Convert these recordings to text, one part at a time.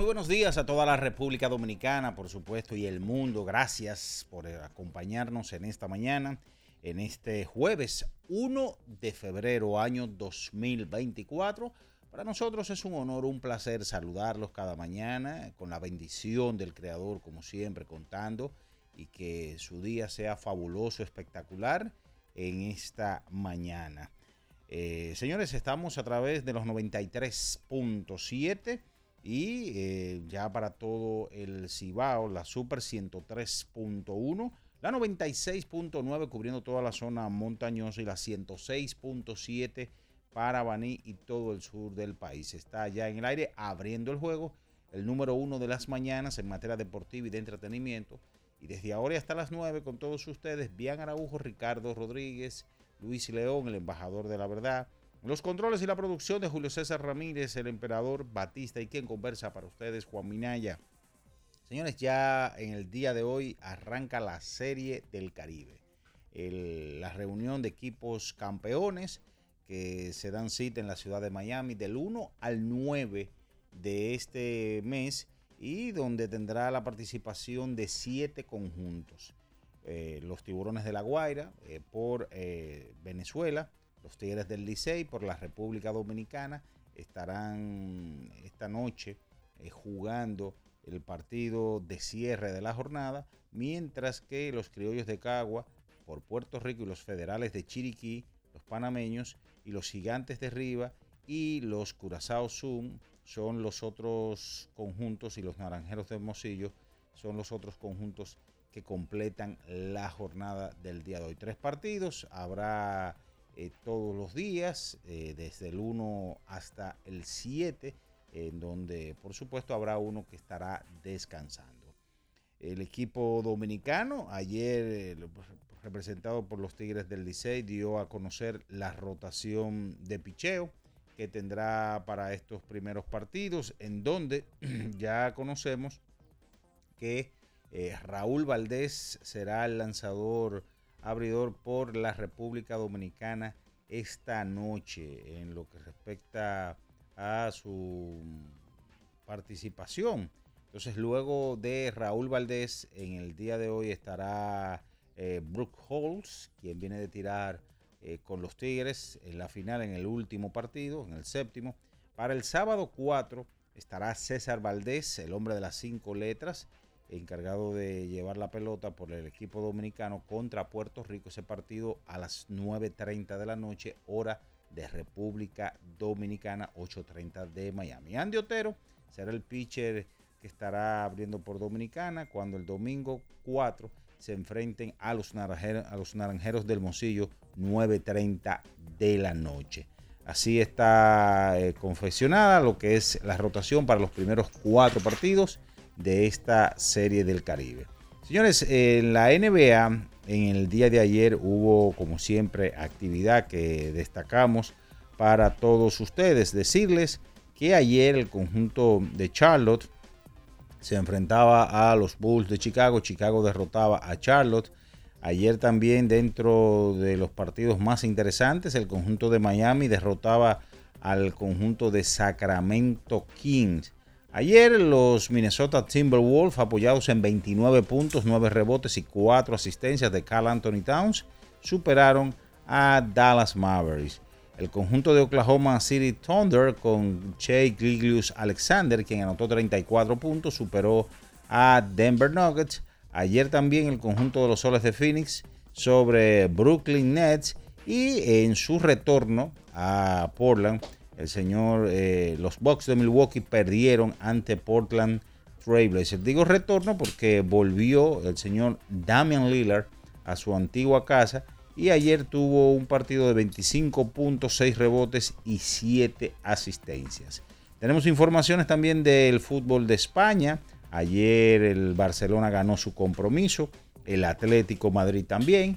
Muy buenos días a toda la República Dominicana, por supuesto, y el mundo. Gracias por acompañarnos en esta mañana, en este jueves 1 de febrero, año 2024. Para nosotros es un honor, un placer saludarlos cada mañana con la bendición del Creador, como siempre, contando y que su día sea fabuloso, espectacular en esta mañana. Eh, señores, estamos a través de los 93.7 y eh, ya para todo el Cibao, la Super 103.1, la 96.9 cubriendo toda la zona montañosa y la 106.7 para Baní y todo el sur del país. Está ya en el aire abriendo el juego, el número uno de las mañanas en materia deportiva y de entretenimiento. Y desde ahora y hasta las 9 con todos ustedes, Bian Araujo, Ricardo Rodríguez, Luis León, el embajador de la verdad. Los controles y la producción de Julio César Ramírez, el emperador Batista y quien conversa para ustedes, Juan Minaya. Señores, ya en el día de hoy arranca la Serie del Caribe. La reunión de equipos campeones que se dan cita en la ciudad de Miami del 1 al 9 de este mes y donde tendrá la participación de siete conjuntos. Eh, los Tiburones de la Guaira eh, por eh, Venezuela, los Tigres del Licey por la República Dominicana estarán esta noche eh, jugando el partido de cierre de la jornada, mientras que los Criollos de Cagua por Puerto Rico y los Federales de Chiriquí, los panameños y los Gigantes de Riva y los Curazao Zoom son los otros conjuntos y los Naranjeros de Hermosillo son los otros conjuntos que completan la jornada del día de hoy. Tres partidos, habrá eh, todos los días, eh, desde el 1 hasta el 7, en donde por supuesto habrá uno que estará descansando. El equipo dominicano, ayer eh, lo- representado por los Tigres del Licey, dio a conocer la rotación de picheo que tendrá para estos primeros partidos, en donde ya conocemos que Raúl Valdés será el lanzador abridor por la República Dominicana esta noche en lo que respecta a su participación. Entonces, luego de Raúl Valdés, en el día de hoy estará eh, Brooke Halls, quien viene de tirar eh, con los Tigres en la final, en el último partido, en el séptimo. Para el sábado 4 estará César Valdés, el hombre de las cinco letras, encargado de llevar la pelota por el equipo dominicano contra Puerto Rico. Ese partido a las 9.30 de la noche, hora de República Dominicana, 8.30 de Miami. Andy Otero será el pitcher que estará abriendo por Dominicana cuando el domingo 4 se enfrenten a los naranjeros, a los naranjeros del Moncillo, 9.30 de la noche. Así está eh, confeccionada lo que es la rotación para los primeros cuatro partidos de esta serie del Caribe. Señores, en la NBA, en el día de ayer hubo, como siempre, actividad que destacamos para todos ustedes. Decirles que ayer el conjunto de Charlotte se enfrentaba a los Bulls de Chicago. Chicago derrotaba a Charlotte. Ayer también dentro de los partidos más interesantes, el conjunto de Miami derrotaba al conjunto de Sacramento Kings. Ayer los Minnesota Timberwolves, apoyados en 29 puntos, 9 rebotes y 4 asistencias de Carl Anthony Towns, superaron a Dallas Mavericks. El conjunto de Oklahoma City Thunder con Shea Giglius Alexander, quien anotó 34 puntos, superó a Denver Nuggets. Ayer también el conjunto de los Soles de Phoenix sobre Brooklyn Nets y en su retorno a Portland el señor, eh, los Bucks de Milwaukee perdieron ante Portland Trailblazers. Digo retorno porque volvió el señor Damian Lillard a su antigua casa y ayer tuvo un partido de 25.6 rebotes y 7 asistencias. Tenemos informaciones también del fútbol de España. Ayer el Barcelona ganó su compromiso, el Atlético Madrid también.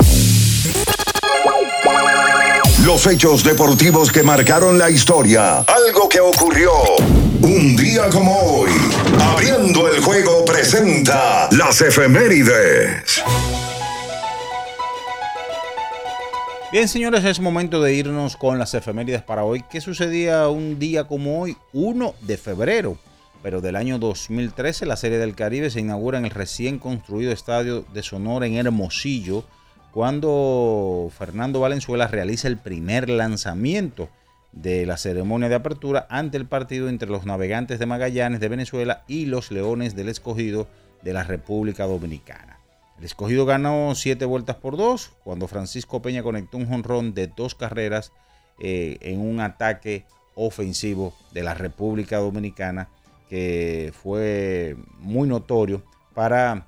Los hechos deportivos que marcaron la historia. Algo que ocurrió un día como hoy. Abriendo el juego presenta las efemérides. Bien, señores, es momento de irnos con las efemérides para hoy. ¿Qué sucedía un día como hoy, 1 de febrero? Pero del año 2013, la Serie del Caribe se inaugura en el recién construido estadio de Sonora en Hermosillo cuando Fernando Valenzuela realiza el primer lanzamiento de la ceremonia de apertura ante el partido entre los navegantes de Magallanes de Venezuela y los Leones del Escogido de la República Dominicana. El escogido ganó siete vueltas por dos cuando Francisco Peña conectó un jonrón de dos carreras eh, en un ataque ofensivo de la República Dominicana que fue muy notorio para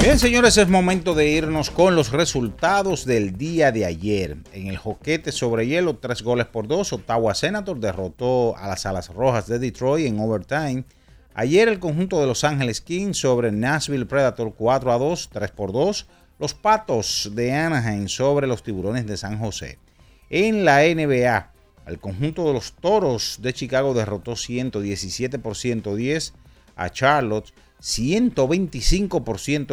Bien, señores, es momento de irnos con los resultados del día de ayer. En el joquete sobre hielo, tres goles por dos, Ottawa Senator derrotó a las Alas Rojas de Detroit en overtime. Ayer el conjunto de Los Ángeles Kings sobre Nashville Predator 4 a 2, 3 por 2. Los Patos de Anaheim sobre los Tiburones de San José. En la NBA, el conjunto de los Toros de Chicago derrotó 117 por 110 a Charlotte. 125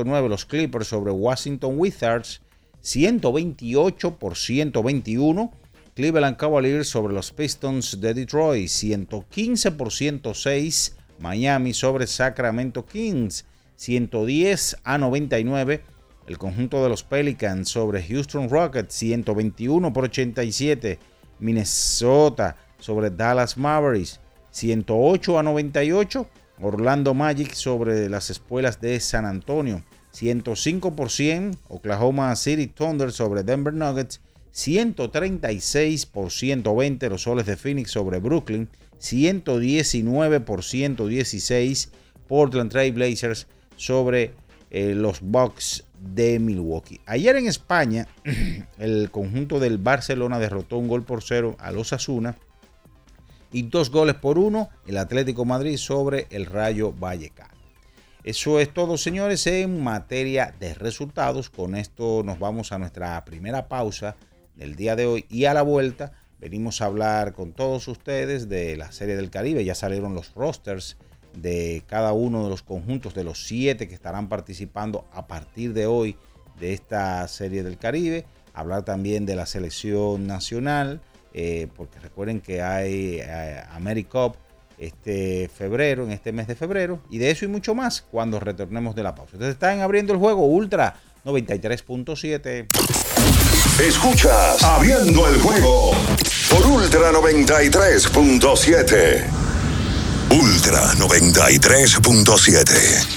9 los Clippers sobre Washington Wizards, 128 por 121 Cleveland Cavaliers sobre los Pistons de Detroit, 115 por 106 Miami sobre Sacramento Kings, 110 a 99 el conjunto de los Pelicans sobre Houston Rockets, 121 por 87 Minnesota sobre Dallas Mavericks, 108 a 98 Orlando Magic sobre las espuelas de San Antonio. 105% Oklahoma City Thunder sobre Denver Nuggets. 136 por 120 los soles de Phoenix sobre Brooklyn. 119 por 116 Portland Trail Blazers sobre eh, los Bucks de Milwaukee. Ayer en España, el conjunto del Barcelona derrotó un gol por cero a los Asuna y dos goles por uno el Atlético Madrid sobre el Rayo Vallecano. Eso es todo, señores, en materia de resultados. Con esto nos vamos a nuestra primera pausa del día de hoy y a la vuelta venimos a hablar con todos ustedes de la Serie del Caribe. Ya salieron los rosters de cada uno de los conjuntos de los siete que estarán participando a partir de hoy de esta Serie del Caribe. hablar también de la selección nacional, eh, porque recuerden que hay eh, AmeriCup este febrero, en este mes de febrero, y de eso y mucho más cuando retornemos de la pausa. Entonces están abriendo el juego Ultra 93.7. Escuchas Abriendo el juego por Ultra 93.7. Ultra 93.7.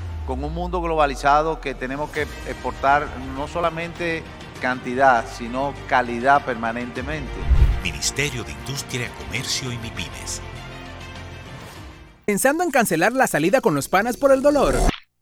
con un mundo globalizado que tenemos que exportar no solamente cantidad, sino calidad permanentemente. Ministerio de Industria, Comercio y MIPINES. ¿Pensando en cancelar la salida con los panas por el dolor?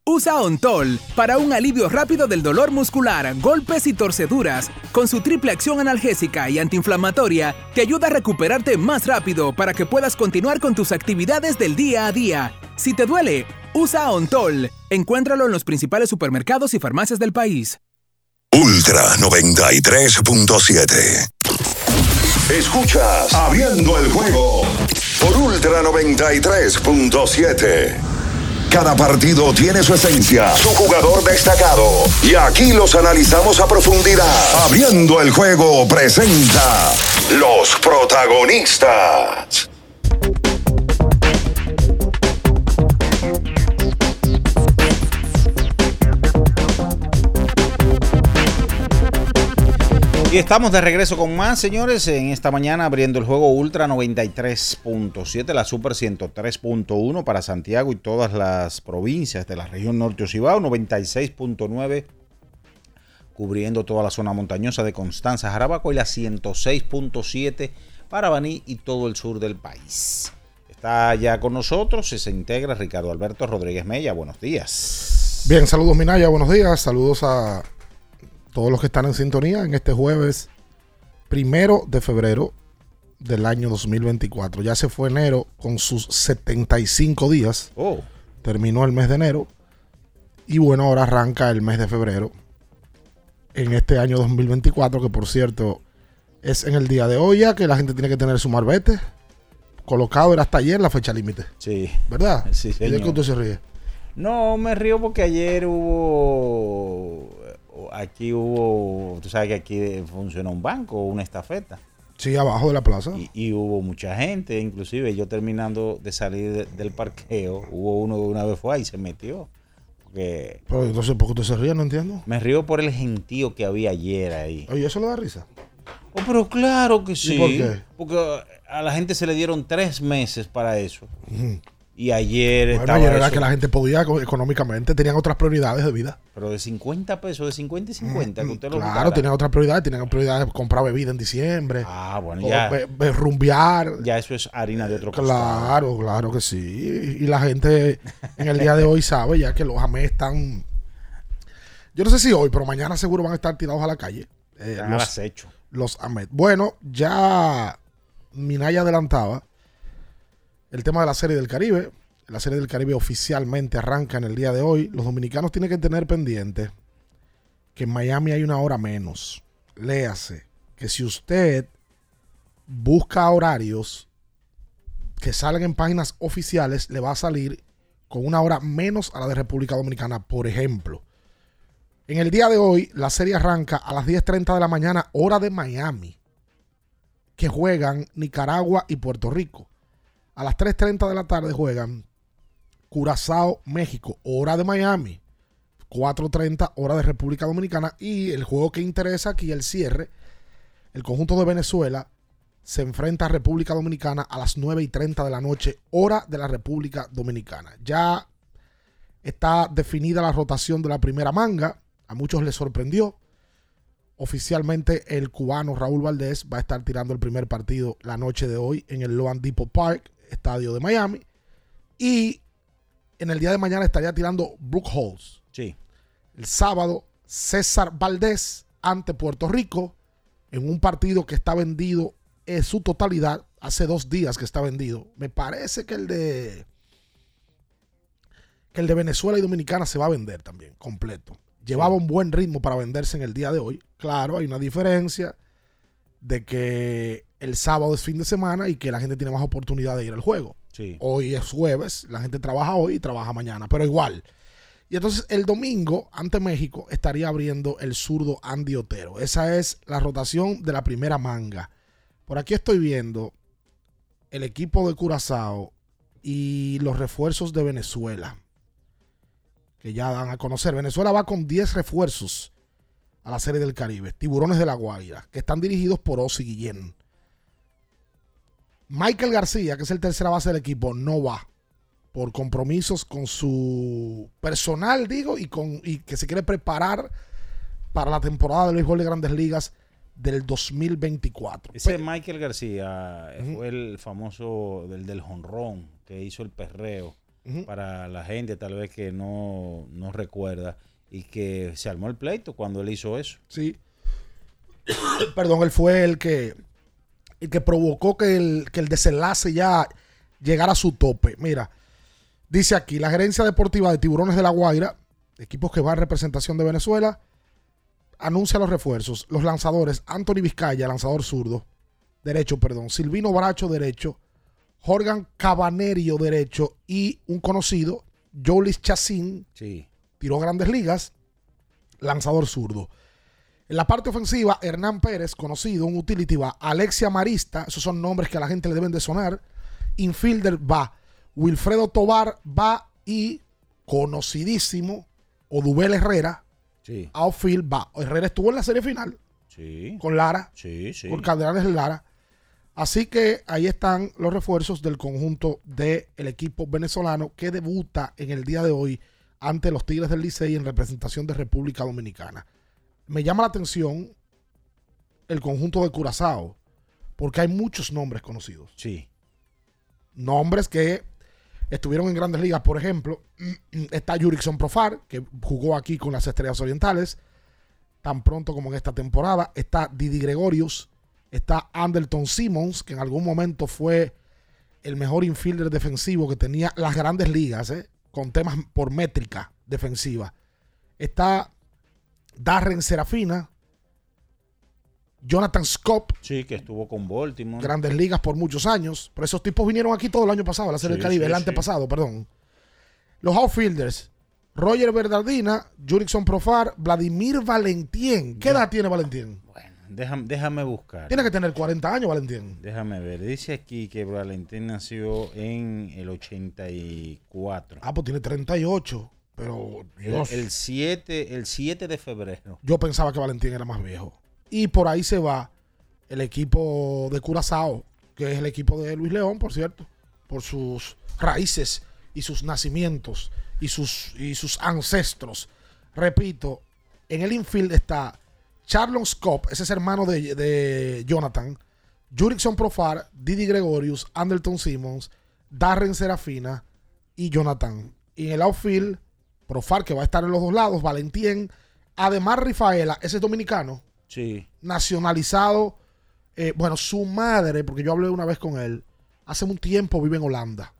Usa Ontol para un alivio rápido del dolor muscular, golpes y torceduras. Con su triple acción analgésica y antiinflamatoria, te ayuda a recuperarte más rápido para que puedas continuar con tus actividades del día a día. Si te duele, usa Ontol. Encuéntralo en los principales supermercados y farmacias del país. Ultra 93.7. Escuchas Abriendo el juego por Ultra 93.7. Cada partido tiene su esencia, su jugador destacado. Y aquí los analizamos a profundidad. Abriendo el juego presenta los protagonistas. Y estamos de regreso con más, señores, en esta mañana abriendo el juego Ultra 93.7, la Super 103.1 para Santiago y todas las provincias de la región norte Ocibao, 96.9 cubriendo toda la zona montañosa de Constanza, Jarabaco y la 106.7 para Baní y todo el sur del país. Está ya con nosotros se integra Ricardo Alberto Rodríguez Mella. Buenos días. Bien, saludos Minaya, buenos días. Saludos a todos los que están en sintonía en este jueves primero de febrero del año 2024. Ya se fue enero con sus 75 días. Oh. Terminó el mes de enero. Y bueno, ahora arranca el mes de febrero en este año 2024, que por cierto es en el día de hoy ya que la gente tiene que tener su marbete. Colocado era hasta ayer la fecha límite. Sí. ¿Verdad? Sí, ¿Y de qué usted se ríe? No, me río porque ayer hubo aquí hubo, tú sabes que aquí funciona un banco, una estafeta. Sí, abajo de la plaza. Y, hubo mucha gente, inclusive yo terminando de salir del parqueo, hubo uno que una vez fue ahí y se metió. Porque Pero entonces, ¿por qué usted se ríe? No entiendo. me río por el gentío que había ayer ahí. Oye, ¿eso le da risa? Oh, pero claro que sí. por qué? Porque a la gente se le dieron tres meses para eso. Y ayer Bueno, estaba ayer era eso, que la gente podía co- económicamente, tenían otras prioridades de vida. Pero de 50 pesos, de 50 y 50, que usted lo Claro, buscara. tenían otras prioridades, tenían prioridades de comprar bebida en diciembre. Ah, bueno, ya. be- be- rumbear. Ya eso es harina de otro costal. Claro, claro que sí. Y la gente en el día de hoy sabe ya que los AME están. Yo no sé si hoy, pero mañana seguro van a estar tirados a la calle. Eh, los, acecho. los AMED. Bueno, ya Minaya adelantaba el tema de la Serie del Caribe. La Serie del Caribe oficialmente arranca en el día de hoy. Los dominicanos tienen que tener pendiente que en Miami hay una hora menos. Léase que si usted busca horarios que salgan en páginas oficiales, le va a salir con una hora menos a la de República Dominicana. Por ejemplo, en el día de hoy, la serie arranca a las 10.30 de la mañana, hora de Miami, que juegan Nicaragua y Puerto Rico. A las 3.30 de la tarde juegan Curazao, México, hora de Miami. 4.30 hora de República Dominicana. Y el juego que interesa aquí, el cierre, el conjunto de Venezuela se enfrenta a República Dominicana a las 9 y 30 de la noche, hora de la República Dominicana. Ya está definida la rotación de la primera manga. A muchos les sorprendió. Oficialmente el cubano Raúl Valdés va a estar tirando el primer partido la noche de hoy en el Loan Depot Park, estadio de Miami. Y en el día de mañana estaría tirando Brook Halls. Sí. El sábado, César Valdés ante Puerto Rico en un partido que está vendido en su totalidad. Hace dos días que está vendido. Me parece que el de que el de Venezuela y Dominicana se va a vender también completo. Llevaba un buen ritmo para venderse en el día de hoy. Claro, hay una diferencia de que el sábado es fin de semana y que la gente tiene más oportunidad de ir al juego. Sí. Hoy es jueves, la gente trabaja hoy y trabaja mañana, pero igual. Y entonces el domingo ante México estaría abriendo el zurdo Andy Otero. Esa es la rotación de la primera manga. Por aquí estoy viendo el equipo de Curazao y los refuerzos de Venezuela. Que ya dan a conocer. Venezuela va con 10 refuerzos a la Serie del Caribe. Tiburones de la Guaira. Que están dirigidos por Osi Guillén. Michael García, que es el tercera base del equipo, no va por compromisos con su personal, digo, y con y que se quiere preparar para la temporada del béisbol de Grandes Ligas del 2024. Ese Michael García fue el famoso del, del jonrón que hizo el perreo para la gente tal vez que no, no recuerda y que se armó el pleito cuando él hizo eso. Sí. Perdón, él fue el que el que provocó que el, que el desenlace ya llegara a su tope. Mira, dice aquí, la gerencia deportiva de Tiburones de la Guaira, equipos que van en representación de Venezuela, anuncia los refuerzos. Los lanzadores, Anthony Vizcaya, lanzador zurdo, derecho, perdón, Silvino Baracho, derecho, Jorgan Cabanerio, derecho, y un conocido, Jolis Chacín, Sí. tiró grandes ligas, lanzador zurdo. En la parte ofensiva, Hernán Pérez, conocido, un utility va. Alexia Marista, esos son nombres que a la gente le deben de sonar. Infielder va. Wilfredo Tobar va y conocidísimo, Odubel Herrera, Sí. outfield va. Herrera estuvo en la serie final Sí. con Lara, Sí, sí. con Cardenales de Lara. Así que ahí están los refuerzos del conjunto del equipo venezolano que debuta en el día de hoy ante los Tigres del Licey en representación de República Dominicana. Me llama la atención el conjunto de Curazao, porque hay muchos nombres conocidos. Sí. Nombres que estuvieron en grandes ligas, por ejemplo, está Jurickson Profar, que jugó aquí con las Estrellas Orientales, tan pronto como en esta temporada. Está Didi Gregorius, está Anderton Simmons, que en algún momento fue el mejor infielder defensivo que tenía las grandes ligas, ¿eh? con temas por métrica defensiva. Está Darren Serafina, Jonathan Scott, Sí, que estuvo con Baltimore. grandes ligas por muchos años. Pero esos tipos vinieron aquí todo el año pasado, a la Serie Sí, del Caribe, sí, el sí. antepasado, perdón. Los outfielders, Roger Bernardina, Jurickson Profar, Vladimir Valentín. ¿Qué edad tiene Valentín? Déjame, déjame buscar. Tiene que tener 40 años, Valentín. Déjame ver. Dice aquí que Valentín nació en el 84. Ah, pues tiene 38. Pero El, Dios, el 7, el 7 de febrero. yo pensaba que Valentín era más viejo. Y por ahí se va el equipo de Curazao, que es el equipo de Luis León, por cierto, por sus raíces y sus nacimientos y sus, y sus ancestros. Repito, en el infield está Charlon Scott, ese es hermano de, de Jonathan, Jurickson Profar, Didi Gregorius, Anderton Simmons, Darren Serafina y Jonathan. Y en el outfield, Profar, que va a estar en los dos lados, Valentín, además Rifaela, ese es dominicano, Sí. nacionalizado. eh, bueno, su madre, porque yo hablé una vez con él, hace un tiempo vive en Holanda.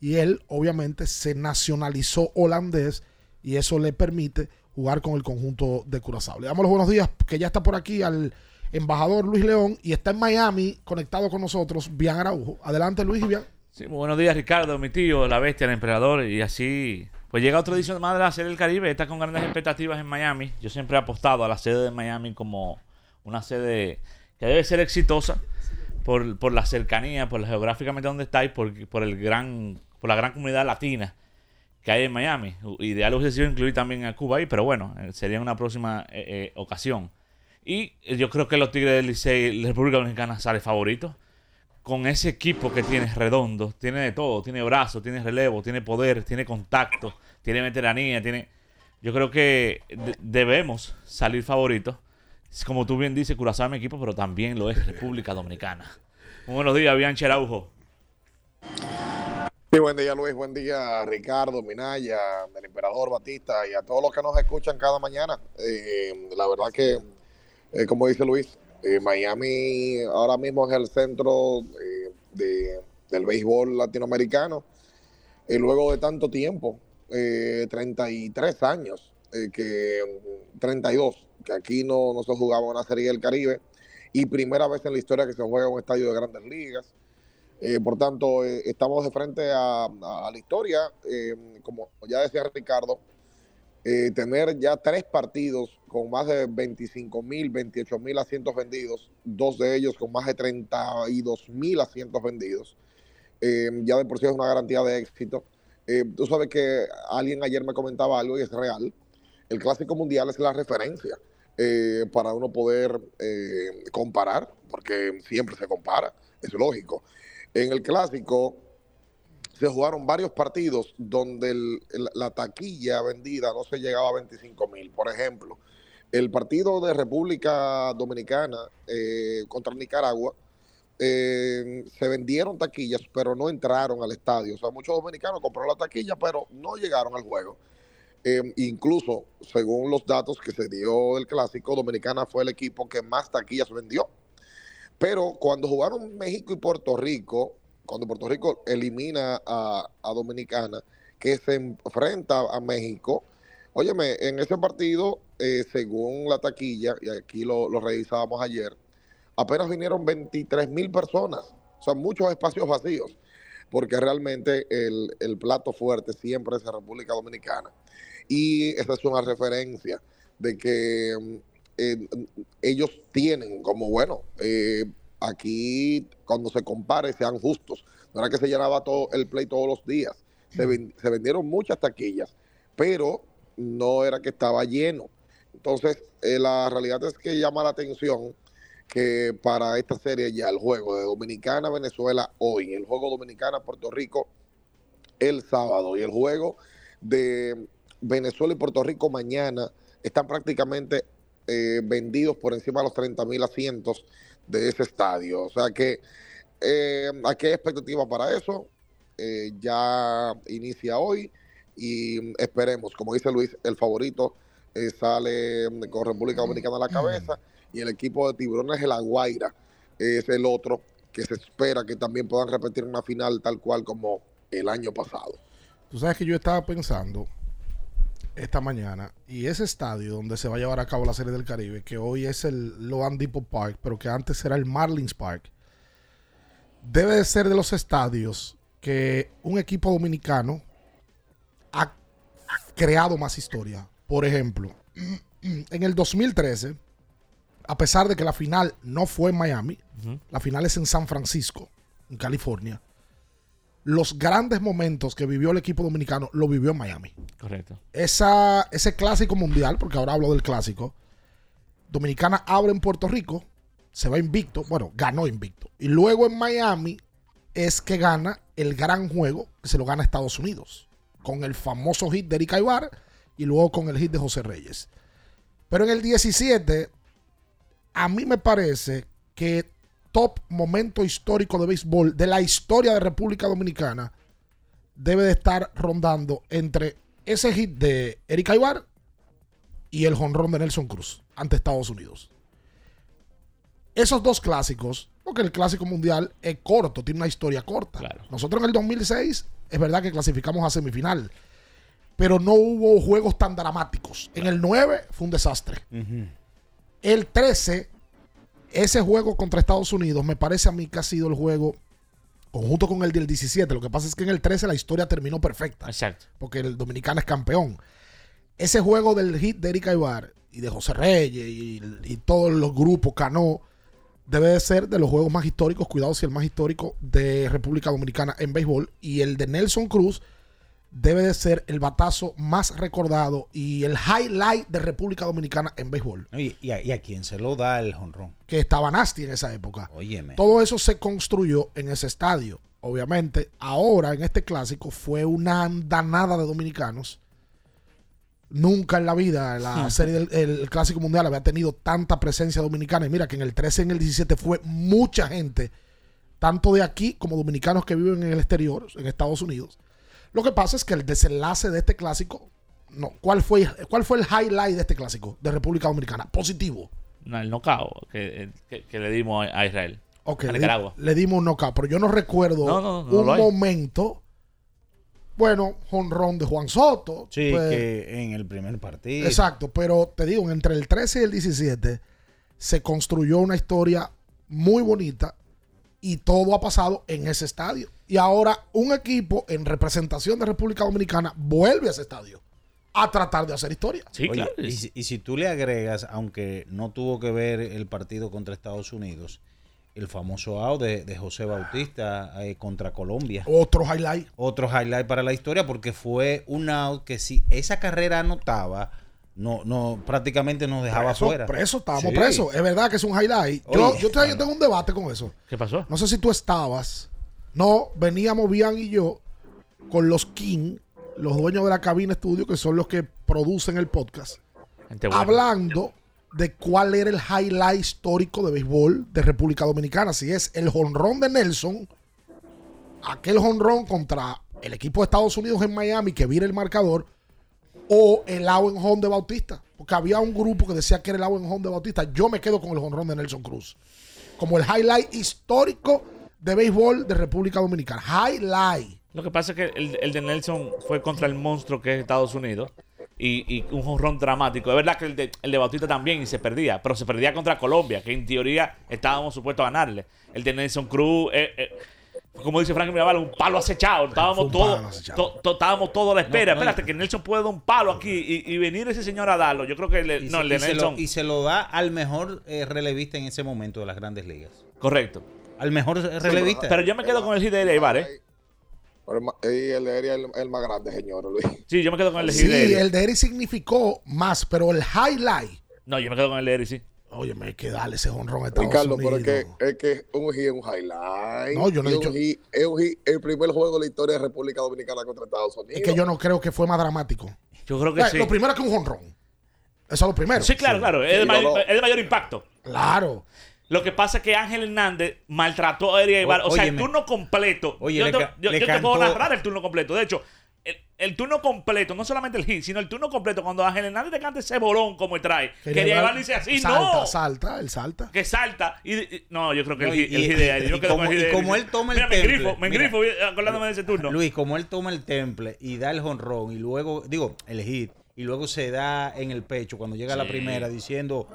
Y él, obviamente, se nacionalizó holandés y eso le permite jugar con el conjunto de Curazao. Le damos los buenos días, que ya está por aquí al embajador Luis León y está en Miami conectado con nosotros, Bian Araujo. Adelante, Luis y Bian. Sí, muy buenos días, Ricardo, mi tío, la bestia, el emperador, y así. Pues llega otra edición más de la Serie del Caribe, está con grandes expectativas en Miami. Yo siempre he apostado a la sede de Miami como una sede que debe ser exitosa por, por la cercanía, por la geográficamente donde está y por, por el gran, por la gran comunidad latina que hay en Miami. Ideal hubiese sido incluir también a Cuba ahí, pero bueno, eh, sería una próxima eh, eh, ocasión. Y yo creo que los Tigres del Licey, la República Dominicana sale favorito con ese equipo que tiene redondo, tiene de todo, tiene brazo, tiene relevo, tiene poder, tiene contacto, tiene veteranía, tiene... Yo creo que de- debemos salir favoritos. Como tú bien dices, Curazao es mi equipo, pero también lo es República Dominicana. Muy buenos días, Bianchi Araujo. Sí, buen día Luis, buen día Ricardo, Minaya, el emperador Batista y a todos los que nos escuchan cada mañana. Eh, la verdad que, eh, como dice Luis, eh, Miami ahora mismo es el centro de- del béisbol latinoamericano. Y luego de tanto tiempo, eh, 33 años, eh, que 32, que aquí no, no se jugaba una serie del Caribe y primera vez en la historia que se juega un estadio de grandes ligas. Eh, por tanto, eh, estamos de frente a, la historia. eh, como ya decía Ricardo, tener ya tres partidos con más de 25 mil, 28 mil asientos vendidos, dos de ellos con más de 32 mil asientos vendidos, ya de por sí es una garantía de éxito. Eh, tú sabes que alguien ayer me comentaba algo y es real. El Clásico Mundial es la referencia eh, para uno poder eh, comparar, porque siempre se compara, es lógico. En el clásico se jugaron varios partidos donde la taquilla vendida no se llegaba a 25 mil. Por ejemplo, el partido de República Dominicana eh, contra Nicaragua, eh, se vendieron taquillas, pero no entraron al estadio. O sea, muchos dominicanos compraron la taquilla, pero no llegaron al juego. Eh, incluso, según los datos que se dio del clásico, Dominicana fue el equipo que más taquillas vendió. Pero cuando jugaron México y Puerto Rico, cuando Puerto Rico elimina a, a Dominicana, que se enfrenta a México, óyeme, en ese partido, eh, según la taquilla, y aquí lo, lo revisábamos ayer, apenas vinieron 23 mil personas, o sea, muchos espacios vacíos, porque realmente el, el plato fuerte siempre es la República Dominicana. Y esa es una referencia de que eh, ellos tienen como, bueno, eh, aquí cuando se compare sean justos. No era que se llenaba todo el play todos los días. Se, ven- se vendieron muchas taquillas, pero no era que estaba lleno. Entonces, eh, la realidad es que llama la atención que para esta serie ya el juego de Dominicana Venezuela hoy, el juego Dominicana Puerto Rico el sábado y el juego de Venezuela y Puerto Rico mañana están prácticamente eh, vendidos por encima de los 30 mil asientos de ese estadio. O sea que eh, aquí hay expectativa para eso. Eh, ya inicia hoy y esperemos, como dice Luis, el favorito sale con República Dominicana a la cabeza y el equipo de Tiburones de La Guaira es el otro que se espera que también puedan repetir una final tal cual como el año pasado. Tú sabes que yo estaba pensando esta mañana y ese estadio donde se va a llevar a cabo la Serie del Caribe, que hoy es el Loan Depot Park, pero que antes era el Marlins Park, debe de ser de los estadios que un equipo dominicano ha creado más historia. Por ejemplo, en el 2013, a pesar de que la final no fue en Miami, la final es en San Francisco, en California. los grandes momentos que vivió el equipo dominicano lo vivió en Miami. Correcto. Esa, ese clásico mundial, porque ahora hablo del clásico, Dominicana abre en Puerto Rico, se va invicto, bueno, ganó invicto. Y luego en Miami es que gana el gran juego, que se lo gana Estados Unidos, con el famoso hit de Erika Ibar y luego con el hit de José Reyes. Pero en el 17, a mí me parece que top momento histórico de béisbol de la historia de República Dominicana debe de estar rondando entre ese hit de Erika Ibar y el jonrón de Nelson Cruz ante Estados Unidos. Esos dos clásicos, porque el clásico mundial es corto, tiene una historia corta. Nosotros en el 2006 es verdad que clasificamos a semifinal, pero no hubo juegos tan dramáticos. En el 9 fue un desastre. El 13, ese juego contra Estados Unidos, me parece a mí que ha sido el juego conjunto con el del 17. Lo que pasa es que en el 13 la historia terminó perfecta. Exacto. Porque el dominicano es campeón. Ese juego del hit de Erika Ibar y de José Reyes y, y todos los grupos Cano debe de ser de los juegos más históricos, cuidado si el más histórico de República Dominicana en béisbol y el de Nelson Cruz debe de ser el batazo más recordado y el highlight de República Dominicana en béisbol. Y, y a, y a quién se lo da el jonrón. Que estaba Nasty en esa época. Óyeme. Todo eso se construyó en ese estadio. Obviamente, ahora en este clásico fue una andanada de dominicanos. Nunca en la vida la serie del el Clásico Mundial había tenido tanta presencia dominicana. Y mira que en el 13 y en el 17 fue mucha gente, tanto de aquí como dominicanos que viven en el exterior, en Estados Unidos. Lo que pasa es que el desenlace de este clásico, no, ¿cuál fue, cuál fue el highlight de este clásico de República Dominicana? Positivo. No, el knockout que, que- que le dimos a Israel. Ok, a le, Nicaragua. le dimos un knockout, pero yo no recuerdo No, no, no, no un momento. Bueno, jonrón de Juan Soto. Sí, pues, que en el primer partido. Exacto, pero te digo, entre el 13 y el 17 se construyó una historia muy bonita y todo ha pasado en ese estadio. Y ahora un equipo en representación de República Dominicana vuelve a ese estadio a tratar de hacer historia. Oye, y, si, y si tú le agregas, aunque no tuvo que ver el partido contra Estados Unidos, el famoso out de, de José Bautista eh, contra Colombia. Otro highlight. Otro highlight para la historia porque fue un out que si esa carrera anotaba, no, no, prácticamente nos dejaba Preso, fuera. preso, estábamos Sí. presos. Es verdad que es un highlight. Yo, Oye, yo, te- yo tengo un debate con eso. ¿Qué pasó? No sé si tú estabas. No, veníamos Bian y yo con los King, los dueños de la cabina estudio, que son los que producen el podcast, hablando de cuál era el highlight histórico de béisbol de República Dominicana. Si es el jonrón de Nelson, aquel jonrón contra el equipo de Estados Unidos en Miami que vira el marcador, o el en home de Bautista. Porque había un grupo que decía que era el en home de Bautista. Yo me quedo con el jonrón de Nelson Cruz. Como el highlight histórico de béisbol de República Dominicana. Highlight. Lo que pasa es que el, el de Nelson fue contra el monstruo que es Estados Unidos. Y, y un jonrón dramático. Es verdad que el de, el de Bautista también y se perdía. Pero se perdía contra Colombia, que en teoría estábamos supuestos a ganarle. El de Nelson Cruz, eh, eh, como dice Frank Mirabal, un palo acechado. Estábamos todos to- to- estábamos todos a la espera. No, no, Espérate, que Nelson puede dar un palo aquí y, y venir ese señor a darlo. Yo creo que el, de- Y, no, se, el de y se Nelson. lo, y se lo da al mejor eh, relevista en ese momento de las grandes ligas. Correcto. Al mejor relevista. Pero yo me quedo con el hit de ¿eh? Pero el ma- y el de Eri es el, el más grande, señor Luis. Sí, yo me quedo con el de Sí, de el de Eric significó más, pero el highlight. No, yo me quedo con el de Eric, sí. Oye, me hay que darle ese honrón a Estados Ricardo, Unidos. pero es que, es que un hit es un highlight. No, yo no he dicho- hit- es un hit, el primer juego de la historia de República Dominicana contra Estados Unidos. Es que yo no creo que fue más dramático. Yo creo que Eh, sí. Lo primero es que un honrón. Eso es lo primero. Sí, claro, claro. Es Sí, mayor, no, no. es de mayor impacto. Claro. Lo que pasa es que Ángel Hernández maltrató a Eric Ibar. O, O- sea, el turno completo. Oye, yo te, ca- yo- le yo te puedo narrar el turno completo. De hecho, el, el turno completo, no solamente el hit, sino el turno completo, cuando Ángel Hernández te canta ese bolón como trae, que dar- dice así, salta, no. Salta, él salta. Que salta. Y, y- no, yo creo que No, el, y- el hit de. Yo y como- el hit como él toma el Mira, me temple, grifo, me mira. grifo acordándome de ese turno. Luis, como él toma el temple y da el jonrón y luego, digo, el hit, y luego se da en el pecho cuando llega la Sí. primera diciendo,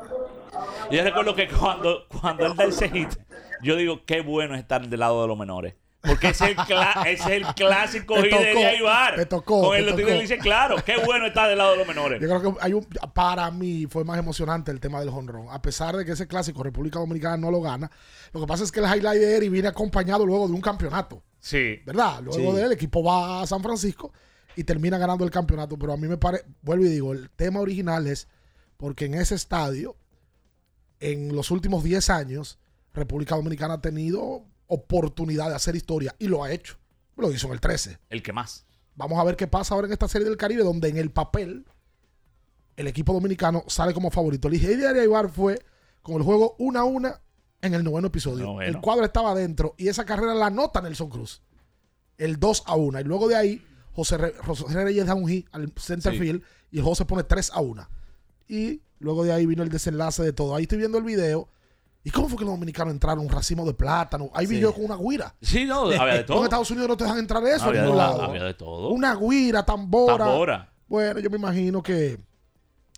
Yo recuerdo que cuando, cuando él da ese hit, yo digo, qué bueno es estar del lado de los menores. Porque ese es el, es el clásico Te hit de Ibar. te tocó, Con te el los tocó. Dice, claro, qué bueno estar del lado de los menores. Yo creo que hay un, para mí fue más emocionante el tema del honrón. A pesar de que ese clásico República Dominicana no lo gana, lo que pasa es que el highlight de Eric viene acompañado luego de un campeonato. Sí. ¿Verdad? Luego Sí. de él, el equipo va a San Francisco y termina ganando el campeonato. Pero a mí me parece, vuelvo y digo, el tema original es porque en ese estadio, en los últimos 10 años, República Dominicana ha tenido oportunidad de hacer historia y lo ha hecho. Lo hizo en el 13. El que más. Vamos a ver qué pasa ahora en esta serie del Caribe, donde en el papel el equipo dominicano sale como favorito. El Ligeia de Ibar fue con el juego 1 a 1 en el noveno episodio. Noveno. El cuadro estaba adentro y esa carrera la anota Nelson Cruz. El 2 a 1. Y luego de ahí, José, Re- José Reyes da un hit al center Sí. field y se pone 3 a 1. Y luego de ahí vino el desenlace de todo. Ahí estoy viendo el video. ¿Y cómo fue que los dominicanos entraron? Un racimo de plátano. Ahí vi Sí. yo con una guira. Sí, no, había de En todo. Estados Unidos no te dejan entrar eso Había en de, lado. había de todo. Una guira, tambora. Tambora. Bueno, yo me imagino que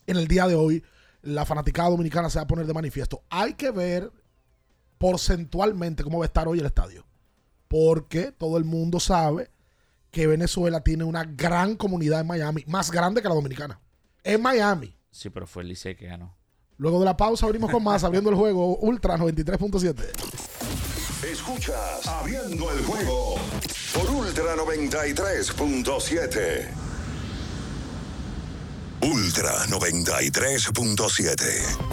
en el día de hoy la fanaticada dominicana se va a poner de manifiesto. Hay que ver porcentualmente cómo va a estar hoy el estadio. Porque todo el mundo sabe que Venezuela tiene una gran comunidad en Miami, más grande que la dominicana. En Miami. Sí, pero fue el Licey que ganó. Luego de la pausa abrimos con más, abriendo el juego Ultra 93.7. Escuchas Abriendo el juego por Ultra 93.7. Ultra 93.7.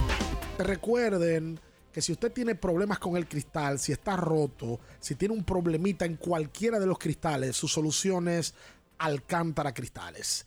Recuerden que si usted tiene problemas con el cristal, si está roto, si tiene un problemita en cualquiera de los cristales, su solución es Alcántara Cristales.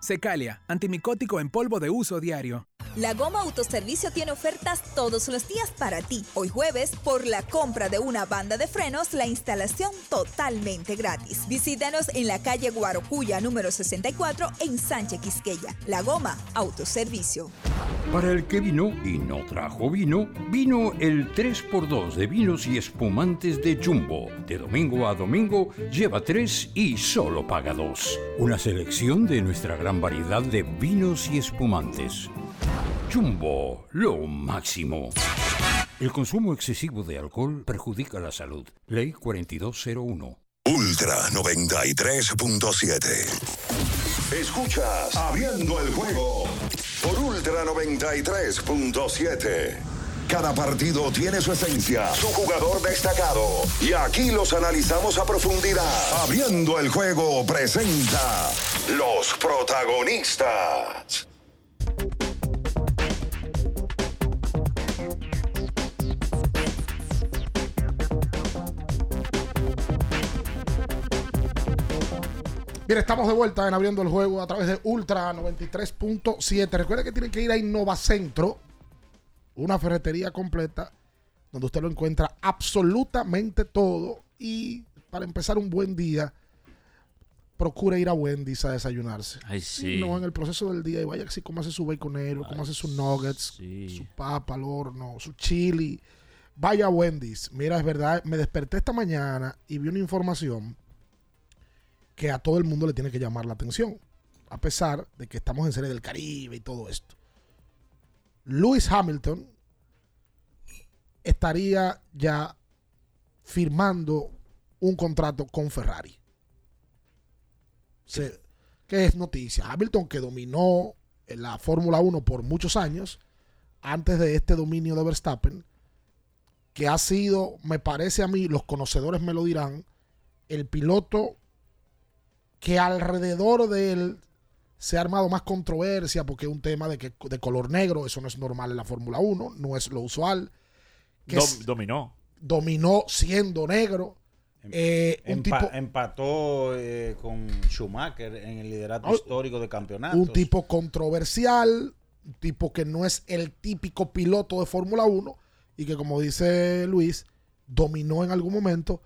Secalia, antimicótico en polvo de uso diario. La Goma Autoservicio tiene ofertas todos los días para ti. Hoy jueves, por la compra de una banda de frenos, la instalación totalmente gratis. Visítanos en la calle Guarocuya número 64 en Sánchez Quisqueya. La Goma Autoservicio. Para el que vino y no trajo vino, vino el 3x2 de vinos y espumantes de Jumbo. De domingo a domingo, lleva 3 y solo paga 2. Una selección de nuestra gran variedad de vinos y espumantes. Jumbo, lo máximo. El consumo excesivo de alcohol perjudica la salud. Ley 4201. Ultra 93.7. Escuchas Abriendo el juego por Ultra 93.7. Cada partido tiene su esencia, su jugador destacado. Y aquí los analizamos a profundidad. Abriendo el juego presenta los protagonistas. Bien, estamos de vuelta en abriendo el juego a través de Ultra 93.7. Recuerden que tienen que ir a Innovacentro, una ferretería completa donde usted lo encuentra absolutamente todo. Y para empezar un buen día, procure ir a Wendy's a desayunarse. Ay, sí. No en el proceso del día y vaya así hace su baconero, hace sus nuggets, su papa al horno, su chili. Vaya a Wendy's. Mira, es verdad, me desperté esta mañana y vi una información que a todo el mundo le tiene que llamar la atención, a pesar de que estamos en Serie del Caribe y todo esto. Lewis Hamilton estaría ya firmando un contrato con Ferrari. Se- ¿Qué es noticia? Hamilton que dominó la Fórmula 1 por muchos años, antes de este dominio de Verstappen, que ha sido, me parece a mí, los conocedores me lo dirán, el piloto que alrededor de él se ha armado más controversia porque es un tema de, que, de color negro, eso no es normal en la Fórmula 1, no es lo usual. Que Dom- es- dominó. dominó siendo negro. Eh, un Empa- tipo, empató eh, con Schumacher en el liderato Oh, histórico de campeonatos. un tipo controversial, un tipo que no es el típico piloto de Fórmula 1 y que como dice Luis, dominó en algún momento,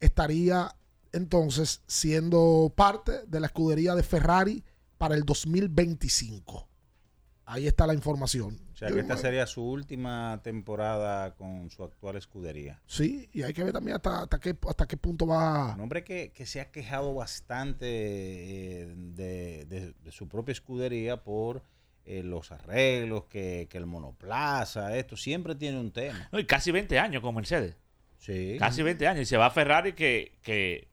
estaría entonces siendo parte de la escudería de Ferrari para el 2025. Ahí está la información. O sea, que esta sería su última temporada con su actual escudería. Sí, y hay que ver también hasta, hasta, qué, hasta qué punto va. Un hombre que, que se ha quejado bastante eh, de, de- de su propia escudería por eh, los arreglos, que, que el monoplaza, esto, siempre tiene un tema. No, y casi 20 años con Mercedes. Sí. Casi 20 años. Y se va a Ferrari que, que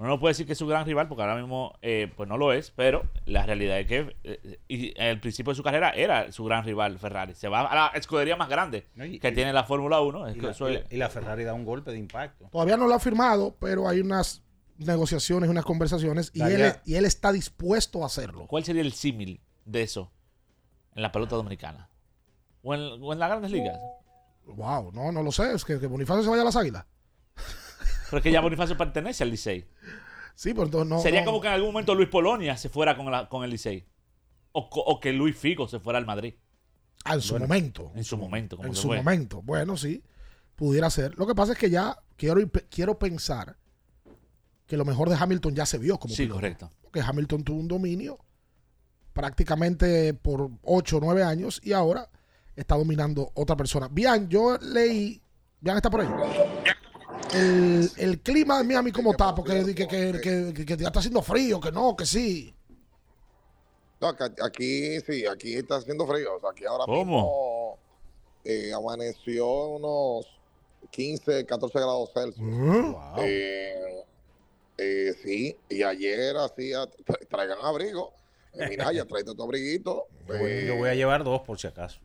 uno no puede decir que es su gran rival porque ahora mismo eh, pues no lo es, pero la realidad es que eh, y al principio de su carrera era su gran rival Ferrari. Se va a la escudería más grande que tiene la Fórmula 1. Es Y que la, eso y es- la- y la Ferrari da un golpe de impacto. Todavía no lo ha firmado, pero hay unas negociaciones, unas conversaciones y él, y él está dispuesto a hacerlo. ¿Cuál sería el símil de eso en la pelota dominicana? ¿O en, o en las grandes ligas? Wow, no, no lo sé. Es que, que Bonifacio se vaya a las águilas. Pero es que ya Bonifacio pertenece al Licey. Sí, pero entonces no. Sería no- como que en algún momento Luis Polonia se fuera con, la- con el Licey. O, que Luis Figo se fuera al Madrid. Ah, en su Bueno, momento. En su momento. Como en su fue. momento. Bueno, sí, pudiera ser. Lo que pasa es que ya quiero, quiero pensar que lo mejor de Hamilton ya se vio como Sí, piloto. correcto. Porque Hamilton tuvo un dominio prácticamente por 8 o 9 años y ahora está dominando otra persona. Bien, yo leí. Bien, está por ahí. El, el clima de Miami, ¿cómo está? Porque que, que, que- que- que ya está haciendo frío, que no, que sí. No, aquí sí, aquí está haciendo frío. O sea, aquí ahora ¿Cómo? mismo eh, amaneció unos 15, 14 grados Celsius. Eh, eh, sí, y ayer hacía, tra- traigan abrigo. Mira, ya traiste tu abriguito. Yo voy, Eh, yo voy a llevar dos por si acaso.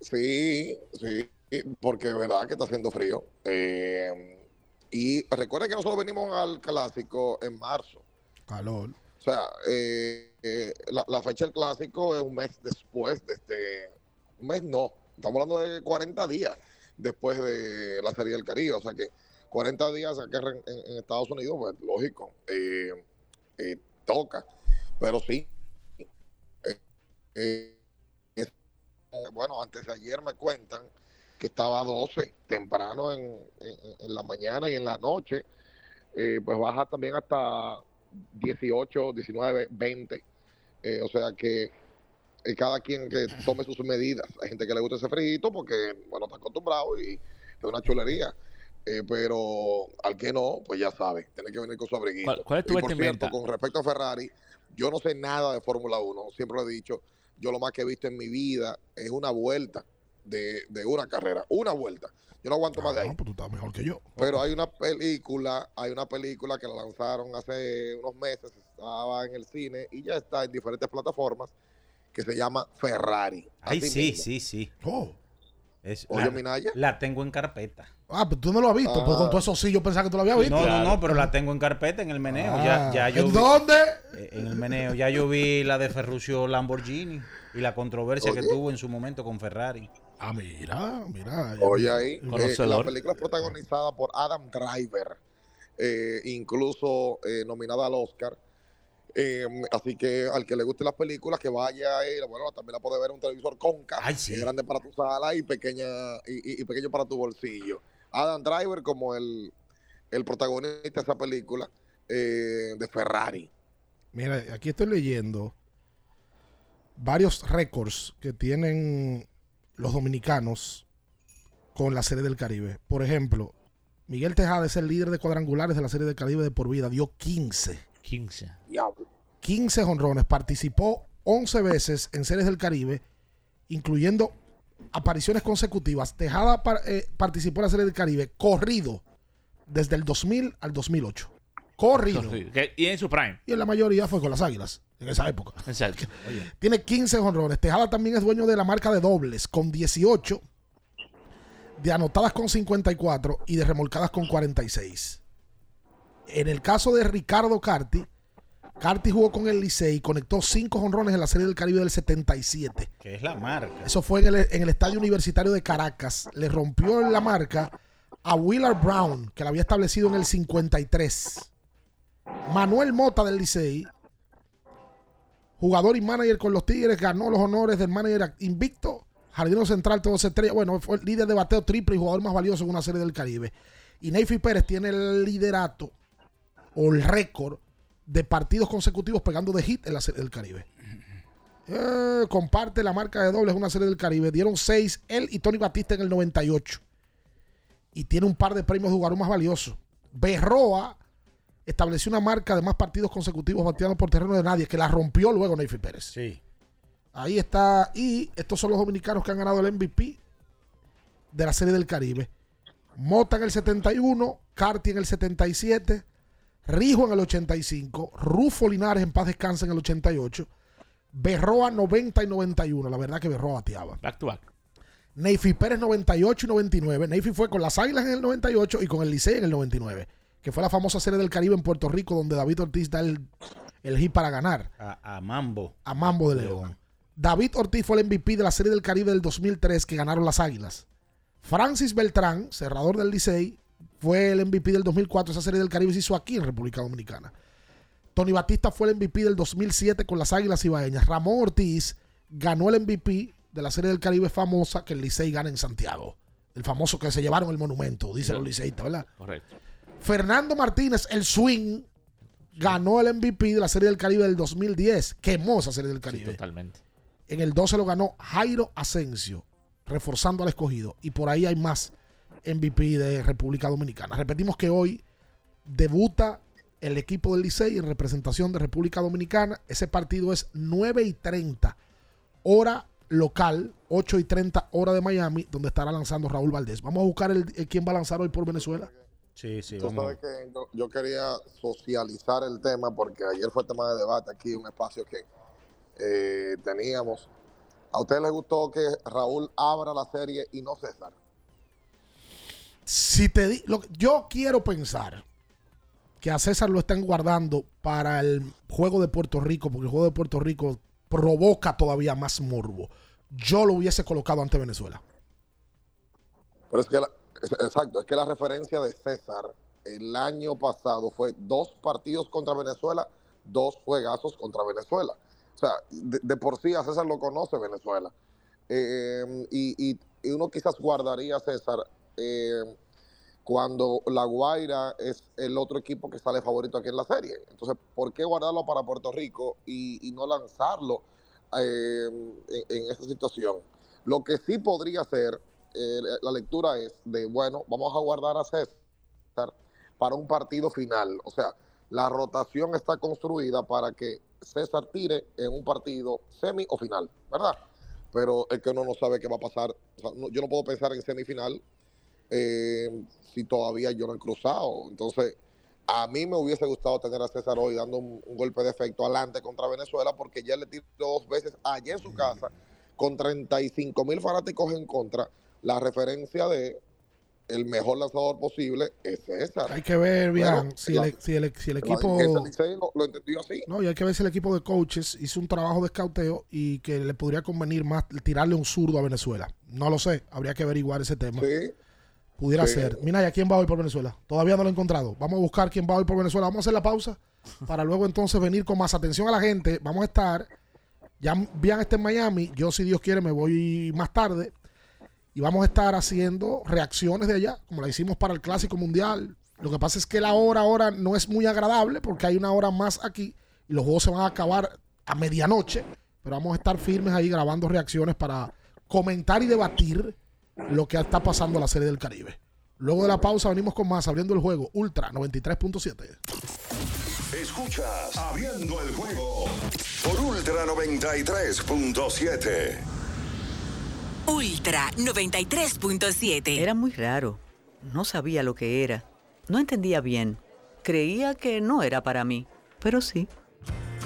Sí, sí, porque es verdad que está haciendo frío. Eh, y recuerden que nosotros venimos al clásico en marzo. Calor. O sea, eh, eh, la, la fecha del clásico es un mes después de este. Un mes no, estamos hablando de 40 días después de la Serie del Caribe. O sea que 40 días acá en, Estados Unidos, pues lógico, toca. Pero sí, es bueno, antes de ayer me cuentan que estaba a 12 temprano en, en- en la mañana y en la noche, eh, pues baja también hasta 18, 19, 20. Eh, o sea que eh, cada quien que tome sus medidas. Hay gente que le gusta ese frito porque, bueno, está acostumbrado y es una chulería. Eh, pero al que no, pues ya sabe, tiene que venir con su abriguito. ¿Cuál- cuál es tu y por cierto, con respecto a Ferrari, yo no sé nada de Fórmula 1, siempre lo he dicho, yo lo más que he visto en mi vida es una vuelta de, de una carrera, una vuelta. Yo no aguanto más de ahí. No, pues tú estás mejor que yo. Pero hay una película, hay una película que la lanzaron hace unos meses, estaba en el cine y ya está en diferentes plataformas, que se llama Ferrari. Ay, sí, mismo. sí, sí. Oh. Es- Oye, la, Minaya. la tengo en carpeta. Ah, pero tú no lo has visto. Pues con todo eso sí, yo pensaba que tú lo habías visto. No, no, no, pero la tengo en carpeta en el meneo. Ah, ya, ya yo ¿En vi- dónde? eh, En el meneo. Ya yo vi la de Ferruccio Lamborghini y la controversia que tuvo en su momento con Ferrari. Ah, mira, mira. Oye ahí, eh, la película es protagonizada por Adam Driver, eh, incluso eh, nominada al Oscar. Eh, así que al que le guste las películas, que vaya bueno, también la puede ver en un televisor conca, que es grande para tu sala y pequeña y, pequeño para tu bolsillo. Adam Driver como el, el protagonista de esa película de Ferrari. Mira, aquí estoy leyendo varios récords que tienen los dominicanos con la Serie del Caribe. Por ejemplo, Miguel Tejada es el líder de cuadrangulares de la Serie del Caribe de por vida. Dio 15. 15. 15 honrones. Participó 11 veces en Series del Caribe, incluyendo apariciones consecutivas. Tejada par- eh, participó en la Serie del Caribe corrido desde el 2000 al 2008. Corrido. Y en su prime. Y en la mayoría fue con las águilas en esa época. Exacto. Tiene 15 honrones. Tejada también es dueño de la marca de dobles con 18, de anotadas con 54 y de remolcadas con 46. En el caso de Ricardo Carti, Carti jugó con el Licey y conectó 5 honrones en la Serie del Caribe del 77. Que es la marca. Eso fue en el, en el Estadio Universitario de Caracas. Le rompió la marca a Willard Brown, que la había establecido en el 53. Manuel Mota del Licey, jugador y manager con los Tigres, ganó los honores del manager invicto. Jardino Central, todo se estrella. Bueno, fue el líder de bateo triple y jugador más valioso en una serie del Caribe. Y Neyfi Pérez tiene el liderato o el récord de partidos consecutivos pegando de hit en la serie del Caribe. Eh, comparte la marca de dobles una serie del Caribe. Dieron seis él y Tony Batista en el 98. Y tiene un par de premios de jugador más valioso. Berroa estableció una marca de más partidos consecutivos bateando por terreno de nadie, que la rompió luego Neyfi Pérez. Sí. Ahí está. Y estos son los dominicanos que han ganado el MVP de la Serie del Caribe. Mota en el 71, Carti en el 77, Rijo en el 85, Rufo Linares en paz descansa en el 88, Berroa 90 y 91. La verdad que Berroa bateaba. Back to back. Neyfi Pérez 98 y 99. Neyfi fue con las Águilas en el 98 y con el Licey en el 99. Que fue la famosa Serie del Caribe en Puerto Rico donde David Ortiz da el, el hit para ganar A, a Mambo. a Mambo de León. David Ortiz fue el MVP de la Serie del Caribe del 2003 que ganaron las Águilas. Francis Beltrán, cerrador del Licey, fue el MVP del 2004. Esa Serie del Caribe se hizo aquí en República Dominicana. Tony Batista fue el MVP del 2007 con las Águilas Ibaeñas. Ramón Ortiz ganó el MVP de la Serie del Caribe famosa que el Licey gana en Santiago. El famoso que se llevaron el monumento, dicen los liceístas, ¿verdad? Correcto. Fernando Martínez, el swing, ganó el MVP de la Serie del Caribe del 2010. Quemó esa Serie del Caribe. Totalmente. En el 12 lo ganó Jairo Asensio, reforzando al escogido. Y por ahí hay más MVP de República Dominicana. Repetimos que hoy debuta el equipo del Licey en representación de República Dominicana. Ese partido es 9 y 30, hora local, 8 y 30, hora de Miami, donde estará lanzando Raúl Valdés. Vamos a buscar el, el quién va a lanzar hoy por Venezuela. Sí, sí, Tú sabes que yo, yo quería socializar el tema porque ayer fue tema de debate aquí, un espacio que eh, teníamos. ¿A usted le gustó que Raúl abra la serie y no César? Si te di- lo- yo quiero pensar que a César lo están guardando para el juego de Puerto Rico, porque el juego de Puerto Rico provoca todavía más morbo. Yo lo hubiese colocado ante Venezuela. Pero es que, la- exacto, es que la referencia de César el año pasado fue dos partidos contra Venezuela, dos juegazos contra Venezuela. O sea, de, por sí a César lo conoce Venezuela. Eh, y, uno quizás guardaría a César eh, cuando La Guaira es el otro equipo que sale favorito aquí en la serie. Entonces, ¿por qué guardarlo para Puerto Rico y, no lanzarlo eh, en, en esta situación? Lo que sí podría ser, eh, la lectura es de, bueno, vamos a guardar a César para un partido final. O sea, la rotación está construida para que César tire en un partido semi o final, ¿verdad? Pero es que uno no sabe qué va a pasar. No- yo no puedo pensar en semifinal eh, si todavía yo no he cruzado. Entonces, a mí me hubiese gustado tener a César hoy dando un, un golpe de efecto adelante contra Venezuela porque ya le tiró dos veces allá en su casa con 35 mil fanáticos en contra. La referencia de el mejor lanzador posible es César. Hay que ver bien si, el, si el- si el equipo... lo, lo entendió así. No, y hay que ver si el equipo de coaches hizo un trabajo de escauteo y que le podría convenir más tirarle un zurdo a Venezuela. No lo sé, habría que averiguar ese tema. Sí. Pudiera Sí. ser. Mira, ¿y a quién va hoy por Venezuela? Todavía no lo he encontrado. Vamos a buscar quién va hoy por Venezuela. Vamos a hacer la pausa para luego entonces venir con más atención a la gente. Vamos a estar, ya Bian está en Miami. Yo, si Dios quiere, me voy más tarde. Y vamos a estar haciendo reacciones de allá, como la hicimos para el Clásico Mundial. Lo que pasa es que la hora ahora no es muy agradable porque hay una hora más aquí y los juegos se van a acabar a medianoche. Pero vamos a estar firmes ahí grabando reacciones para comentar y debatir lo que está pasando en la Serie del Caribe. Luego de la pausa venimos con más abriendo el juego Ultra 93.7. Escuchas Abriendo el juego por Ultra 93.7. Ultra 93.7. Era muy raro. No sabía lo que era. No entendía bien. Creía que no era para mí, pero sí.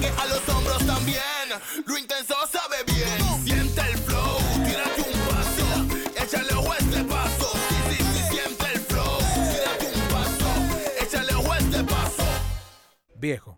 Que a los hombros también. Lo intenso sabe bien. Siente el flow. Tírate un paso. Échale a este paso. Sí, sí, sí, siente el flow. Tírate un paso. Échale a este paso. Viejo,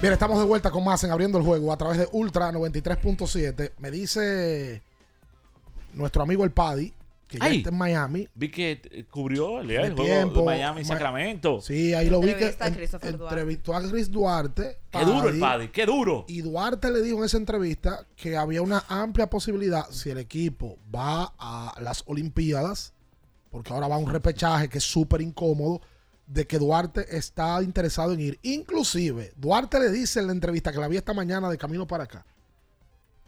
Bien, estamos de vuelta con más en Abriendo el Juego a través de Ultra 93.7. Me dice nuestro amigo el Paddy, que ya Ay. está en Miami. Vi que eh, cubrió el, De juego tiempo, de Miami y Sacramento. Sí, ahí lo vi que a en- entrevistó a Chris Duarte. Qué duro el Paddy, qué duro. Y Duarte le dijo en esa entrevista que había una amplia posibilidad si el equipo va a las Olimpiadas, porque ahora va a un repechaje que es súper incómodo, de que Duarte está interesado en ir. Inclusive, Duarte le dice en la entrevista que la vi esta mañana de camino para acá,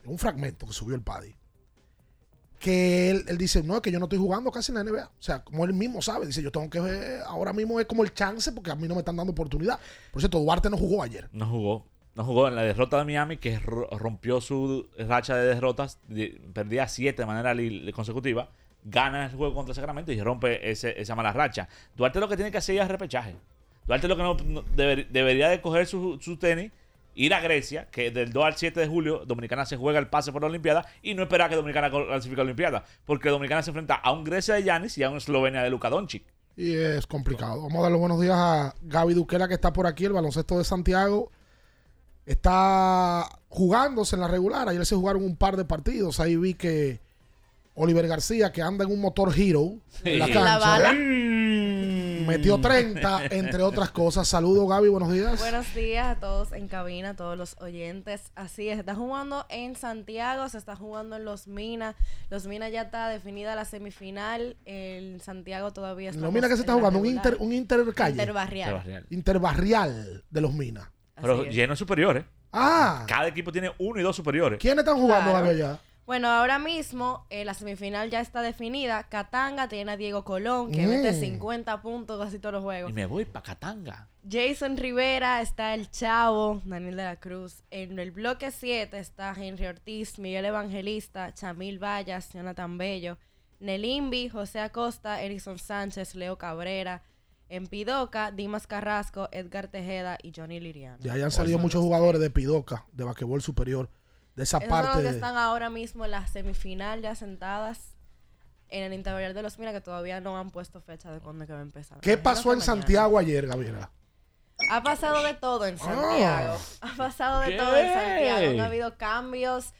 en un fragmento que subió el Paddy, que él, él dice, no, es que yo no estoy jugando casi en la NBA. O sea, como él mismo sabe, dice, yo tengo que ahora mismo es como el chance porque a mí no me están dando oportunidad. Por cierto, Duarte no jugó ayer. No jugó. No jugó en la derrota de Miami, que ro- rompió su racha de derrotas. de- perdía siete de manera consecutiva. Gana el juego contra Sacramento y rompe ese- esa mala racha. Duarte lo que tiene que hacer es repechaje. Duarte lo que no, no- deber- debería de coger su, tenis, ir a Grecia, que del 2 al 7 de julio Dominicana se juega el pase por la Olimpiada y no esperar que Dominicana clasifique a la Olimpiada. Porque Dominicana se enfrenta a un Grecia de Yanis y a un Eslovenia de Luka Doncic. Y es complicado. Vamos a dar los buenos días a Gaby Duquela, que está por aquí, el baloncesto de Santiago. Está jugándose en la regular. Ayer se jugaron un par de partidos. Ahí vi que Oliver García, que anda en un motor Hero en la La cancha, bala. metió 30, entre otras cosas. Saludos, Gaby, buenos días. Buenos días a todos en cabina, a todos los oyentes. Así es, está jugando en Santiago, se está jugando en Los Minas. Los Minas ya está definida la semifinal. En Santiago todavía está. Lo mira que se está jugando un inter, un intercalle. Interbarrial. Interbarrial. Interbarrial de los Minas. Pero lleno de superiores. Ah, Cada equipo tiene uno y dos superiores. ¿quiénes están jugando, Claro. Gaby, allá? Bueno, ahora mismo eh, la semifinal ya está definida. Katanga tiene a Diego Colón, que Mm. mete 50 puntos casi todos los juegos. Y me voy para Catanga. Jason Rivera, está el Chavo, Daniel de la Cruz. En el bloque 7 está Henry Ortiz, Miguel Evangelista, Chamil Vallas, Jonathan Bello, Nelimbi, José Acosta, Erison Sánchez, Leo Cabrera. En Pidoca, Dimas Carrasco, Edgar Tejeda y Johnny Liriano. Ya hayan salido muchos jugadores de Pidoca, de basquetbol superior, de esa Esos son parte. los que están ahora mismo en la semifinal ya sentadas en el interior de los Minas que todavía no han puesto fecha de cuándo que va a empezar. ¿Qué Imagino pasó en mañana. Santiago ayer, Gabriela? Ha pasado de todo en Santiago. Ha pasado de ¿Qué? todo en Santiago. Ha habido cambios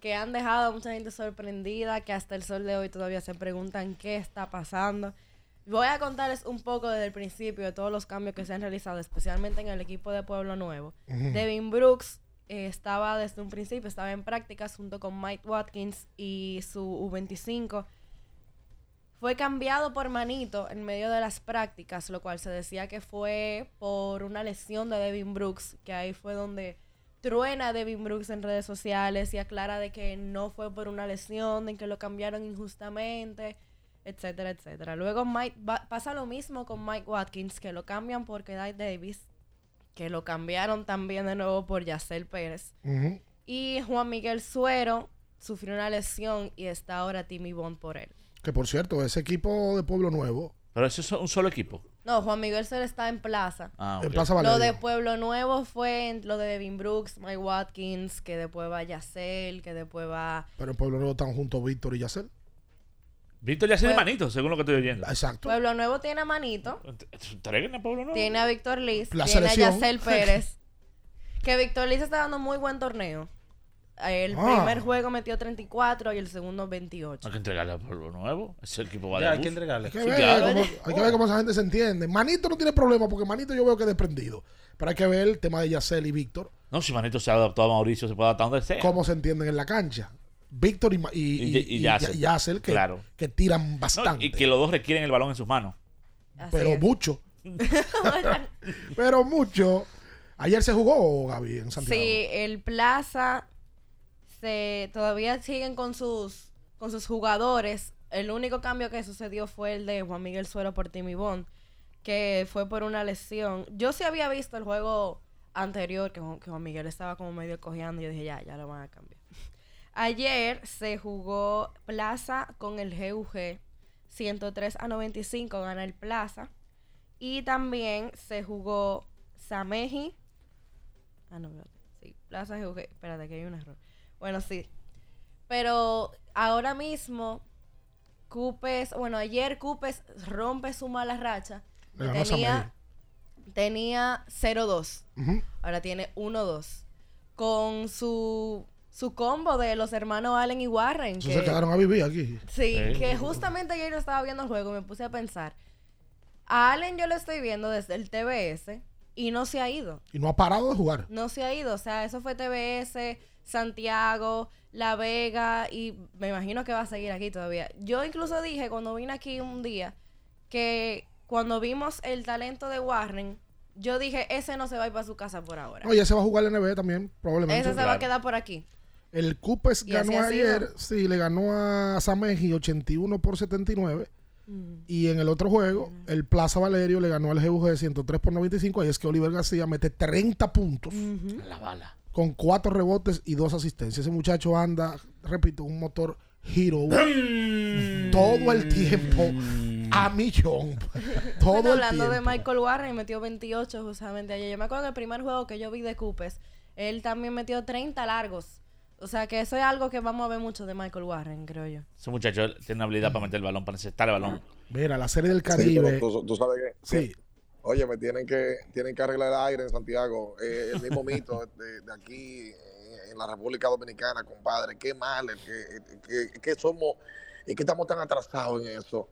que han dejado a mucha gente sorprendida, que hasta el sol de hoy todavía se preguntan qué está pasando. Voy a contarles un poco desde el principio de todos los cambios que se han realizado, especialmente en el equipo de Pueblo Nuevo. Ujú. Devin Brooks estaba desde un principio, estaba en prácticas junto con Mike Watkins y su U25 fue cambiado por Manito en medio de las prácticas, lo cual se decía que fue por una lesión de Devin Brooks, que ahí fue donde truena Devin Brooks en redes sociales y aclara de que no fue por una lesión, de que lo cambiaron injustamente, etcétera, etcétera. Luego Mike, pasa lo mismo con Mike Watkins, que lo cambian por Kedai Davis, que lo cambiaron también de nuevo por Yacel Pérez. Y Juan Miguel Suero sufrió una lesión y está ahora Timmy Bond por él. Que por cierto, ese equipo de Pueblo Nuevo, Pero eso es un solo equipo. No, Juan Miguel Suero está en plaza. Ah, En. Plaza Lo Valerio. de Pueblo Nuevo fue en- lo de Devin Brooks, Mike Watkins, que después va Yacel, que después va... pero en Pueblo Nuevo están juntos Víctor y Yacel. Víctor ya tiene Pues- manito, según lo que estoy oyendo. Exacto. Pueblo Nuevo tiene a Manito, Traigan a Pueblo Nuevo. tiene a Víctor Liz, La tiene selección. a Yacel Pérez. que Víctor Liz está dando muy buen torneo. El Ah. primer juego metió 34 y el segundo 28. Hay que entregarle a Pueblo Nuevo. Ese equipo va Ya, de hay bus. que entregarle. Hay que, Sí, ver, claro. cómo, hay que ver cómo esa gente se entiende. Manito no tiene problema porque Manito yo veo que es desprendido. Pero hay que ver el tema de Yacel y Víctor, No, si Manito se ha adaptado a Mauricio, se puede adaptar donde sea. cómo se entienden en la cancha. Víctor y, y, Y- y- que, Claro. que tiran No, bastante. y que los dos requieren el balón en sus manos. Así pero es. mucho. pero mucho. Ayer se jugó, Gaby, en Santiago. Sí, el Plaza se todavía siguen con sus con sus jugadores. El único cambio que sucedió fue el de Juan Miguel Suero por Timmy Bond, que fue por una lesión. Yo sí había visto el juego anterior que, Juan- que Juan Miguel estaba como medio cojeando y yo dije, ya, ya lo van a cambiar. Ayer se jugó Plaza con el GUG 103 a 95 gana el Plaza y también se jugó Sameji Ah, no, espérate. Sí, Plaza GUG. Espérate, que hay un error. Bueno, sí. Pero ahora mismo, Cupes, bueno, ayer Cupes rompe su mala racha. Le ganó a Tenía, tenía 0-2. Ujú. Ahora tiene 1-2. Con su, su combo de los hermanos Allen y Warren. Que- se quedaron a vivir aquí. Sí, Sí. que justamente ayer yo estaba viendo el juego y me puse a pensar. A Allen yo lo estoy viendo desde el TBS y no se ha ido. Y no ha parado de jugar. No se ha ido. O sea, eso fue TBS, Santiago, La Vega y me imagino que va a seguir aquí todavía. Yo incluso dije cuando vine aquí un día que cuando vimos el talento de Warren, yo dije, ese no se va a ir para su casa por ahora. No, ya se va a jugar la NBA también, probablemente. ese se va a quedar por aquí. El Cupes ganó ayer, sí, le ganó a Sameji 81 por 79. Mm. Y en el otro juego, el Plaza Valerio le ganó al GUG 103 por 95. Ahí es que Oliver García mete 30 puntos La bala. con 4 rebotes y 2 asistencias. Ese muchacho anda, repito, un motor Hero todo el tiempo a millón. Todo Bueno, el hablando de tiempo. Michael Warren, metió 28 justamente ayer. Yo me acuerdo que el primer juego que yo vi de Cupes, él también metió 30 largos. O sea que eso es algo que vamos a ver mucho de Michael Warren, creo yo. Ese muchacho tiene una habilidad para meter el balón, para necesitar el balón. Mira, la serie del Caribe. tú, tú sabes que. Sí. Oye, me tienen que, tienen que arreglar el aire en Santiago. Eh, el mismo mito de, de aquí en, en la República Dominicana, compadre. Qué mal, es que, que, que somos, es que estamos tan atrasados en eso.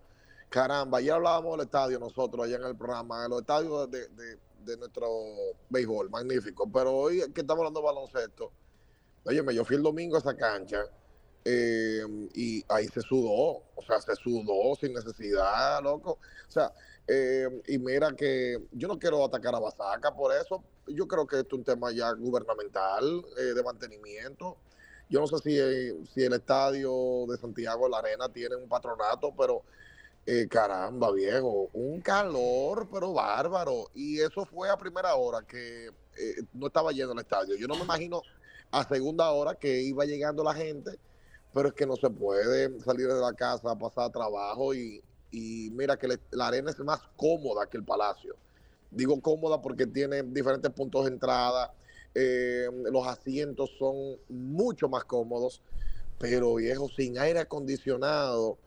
Caramba, ya hablábamos del estadio nosotros allá en el programa, de los estadios de, de- de nuestro béisbol, magnífico. Pero hoy que estamos hablando de baloncesto, óyeme, yo fui el domingo a esa cancha eh, y ahí se sudó, o sea, se sudó sin necesidad, loco. O sea, eh, y mira que yo no quiero atacar a Basaca por eso. Yo creo que esto es un tema ya gubernamental, eh, de mantenimiento. Yo no sé si, si el estadio de Santiago, la Arena, tiene un patronato, pero caramba, viejo, un calor, pero bárbaro. Y eso fue a primera hora que no estaba lleno el estadio. Yo no me imagino a segunda hora que iba llegando la gente, pero es que no se puede salir de la casa a pasar trabajo y, y mira que la arena es más cómoda que el palacio. Digo cómoda porque tiene diferentes puntos de entrada, eh, los asientos son mucho más cómodos, pero viejo, sin aire acondicionado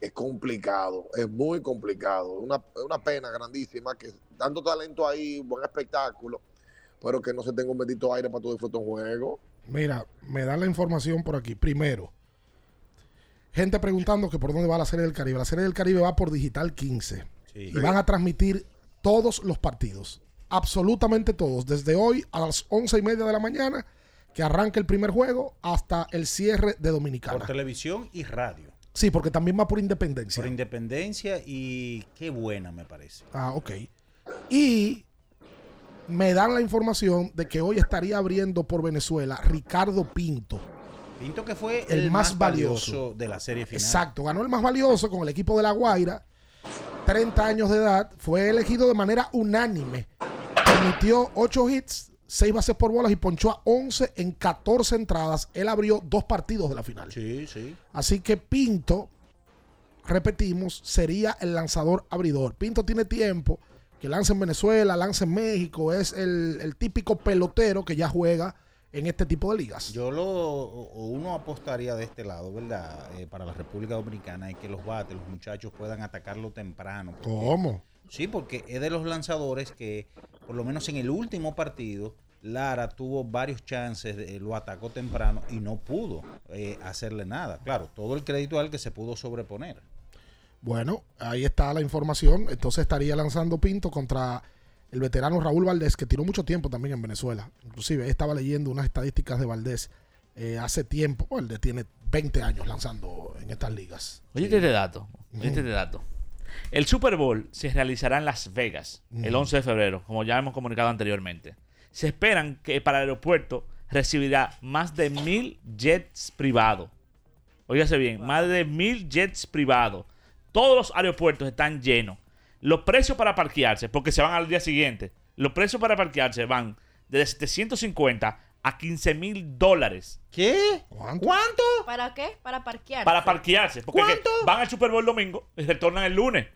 es complicado, es muy complicado. Una, una pena grandísima que dando talento ahí, buen espectáculo, pero que no se tenga un bendito aire para tu disfrutar un juego. Mira, me dan la información por aquí. Primero, gente preguntando que por dónde va la serie del Caribe. La serie del Caribe va por Digital 15. Y van a transmitir todos los partidos. Absolutamente todos. Desde hoy a las once y media de la mañana, que arranca el primer juego, hasta el cierre de Dominicana. Por televisión y radio. Sí, porque también va por independencia. Por independencia y qué buena me parece. Ah, ok. Y me dan la información de que hoy estaría abriendo por Venezuela Ricardo Pinto. Pinto que fue El el, más más, valioso. valioso de la serie final. Exacto, ganó el más valioso con el equipo de La Guaira, 30 años de edad, fue elegido de manera unánime. Permitió 8 hits, 6 bases por bolas y ponchó a 11 en 14 entradas. Él abrió dos partidos de la final. Sí, sí. Así que Pinto, repetimos, sería el lanzador abridor. Pinto tiene tiempo que lanza en Venezuela, lanza en México, es el, el típico pelotero que ya juega en este tipo de ligas. Yo lo, uno apostaría de este lado, ¿verdad? Eh, para la República Dominicana, es que los bates, los muchachos puedan atacarlo temprano. porque- ¿Cómo? Sí, porque es de los lanzadores que, por lo menos en el último partido, Lara tuvo varios chances, de- lo atacó temprano y no pudo eh, hacerle nada. Claro, todo el crédito al que se pudo sobreponer. Bueno, ahí está la información. Entonces estaría lanzando Pinto contra el veterano Raúl Valdés, que tiró mucho tiempo también en Venezuela. Inclusive estaba leyendo unas estadísticas de Valdés eh, hace tiempo. Él tiene 20 años lanzando en estas ligas. Oye, este dato. Oye, este dato. El Super Bowl se realizará en Las Vegas el Ujú. 11 de febrero, como ya hemos comunicado anteriormente. Se esperan que para el aeropuerto recibirá más de mil jets privados. Óigase bien, más de mil jets privados. Todos los aeropuertos están llenos. Los precios para parquearse, porque se van al día siguiente, los precios para parquearse van de 750 a 15 mil dólares. ¿Qué? ¿Cuánto? ¿Cuánto? ¿Para qué? Para parquear. Para parquearse. Porque ¿Cuánto? van al Super Bowl el domingo y retornan el lunes.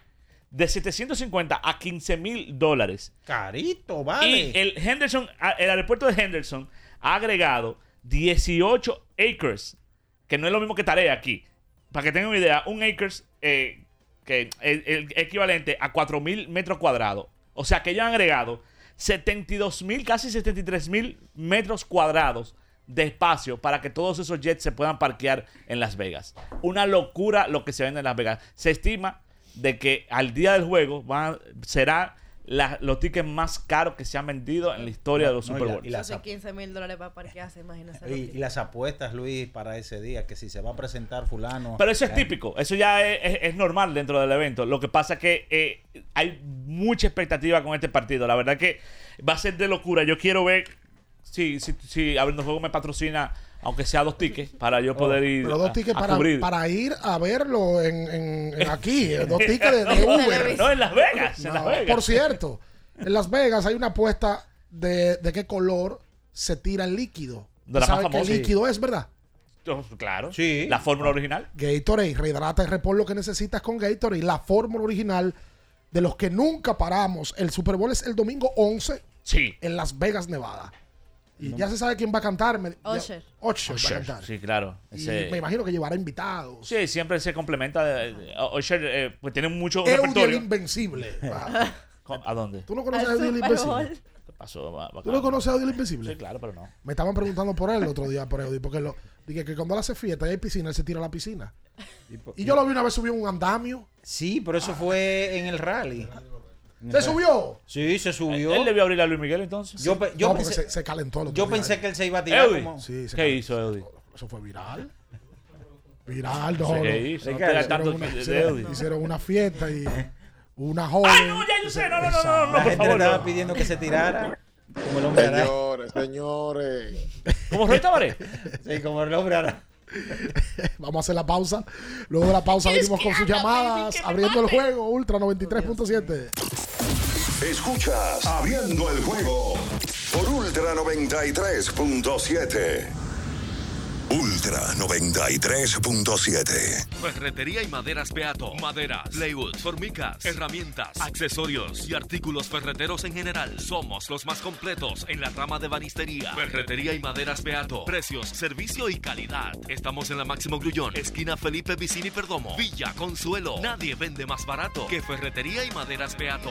De 750 a 15 mil dólares. Carito, vale. Y el Henderson, el aeropuerto de Henderson ha agregado 18 acres, que no es lo mismo que tarea aquí. Para que tengan una idea, un acres eh, que equivalente a 4.000 metros cuadrados. O sea que ellos han agregado 72 mil, casi 73 mil metros cuadrados de espacio para que todos esos jets se puedan parquear en Las Vegas. Una locura lo que se vende en Las Vegas. Se estima de que al día del juego será la- los tickets más caros que se han vendido en la historia de los No, Super la- Bowl. y la- Eso de 15 mil dólares para parquearse, imagínese. lo Y, que- y las apuestas, Luis, para ese día, que si se va a presentar fulano. Pero eso es eh, típico, eso ya es, es- es normal dentro del evento. Lo que pasa es que eh, hay mucha expectativa con este partido. La verdad que va a ser de locura. Yo quiero ver si, si, si Abriendo Juego me patrocina, aunque sea dos tickets, para yo poder ir Pero dos a- tickets a para, cubrir. para ir a verlo en, en- en aquí. eh, Dos tickets de, de Uber. No, en Las Vegas, en No, Las Vegas. Por cierto, en Las Vegas hay una apuesta de, de qué color se tira el líquido. De la más ¿Sabe qué líquido es, verdad? Claro. Sí. La fórmula original. Gatorade, rehidrata y repon lo que necesitas con Gatorade. La fórmula original de los que nunca paramos. El Super Bowl es el domingo 11 Sí. en Las Vegas, Nevada. Y ya se sabe quién va a cantar. me- ya- Usher. Usher va a cantar. Sí, claro. Y me imagino que llevará invitados. Sí, siempre se complementa. eh, Usher eh, pues tiene mucho Eudy el repertorio. Invencible. Va. Con- ¿A dónde? ¿Tú no conoces a Eudy el Invencible? ¿Qué pasó? ¿Tú no conoces a Eudy el Invencible? Sí, claro, pero no. Me estaban preguntando por él el otro día, por Eudy, porque lo, dije que cuando él hace fiesta y hay piscina, él se tira a la piscina. Y yo lo vi una vez subió un andamio. Sí, pero eso fue en el rally. ¿Se subió? Sí, se subió. Él debió abrir a Luis Miguel entonces. Yo, yo no, pensé, se, se calentó yo pensé que él se iba a tirar como... Sí, se ¿Qué calentó. hizo Eudy? Eso fue viral. Viral, no. No. ¿qué hizo? Hicieron una, de hicieron- Eudy. hicieron una fiesta y una joven. ¡Ay, no! Ya yo sé. No, no, no, no, no, La gente le favor. estaba no. pidiendo que se tirara. Como el hombre. Señores, señores. ¿Cómo Roy Tabaré? Sí, como el hombre araña. Vamos a hacer la pausa. Luego de la pausa venimos con sus llamadas, abriendo el juego, Ultra 93.7. Escuchas Abriendo el juego por Ultra 93.7. Ultra 93.7. Ferretería y maderas Beato. Maderas, plywood, formicas, herramientas, accesorios y artículos ferreteros en general. Somos los más completos en la rama de banistería. Ferretería y maderas Beato. Precios, servicio y calidad. Estamos en la Máximo Grullón, esquina Felipe Vicini Perdomo, Villa Consuelo. Nadie vende más barato que Ferretería y maderas Beato.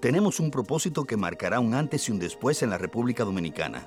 Tenemos un propósito que marcará un antes y un después en la República Dominicana.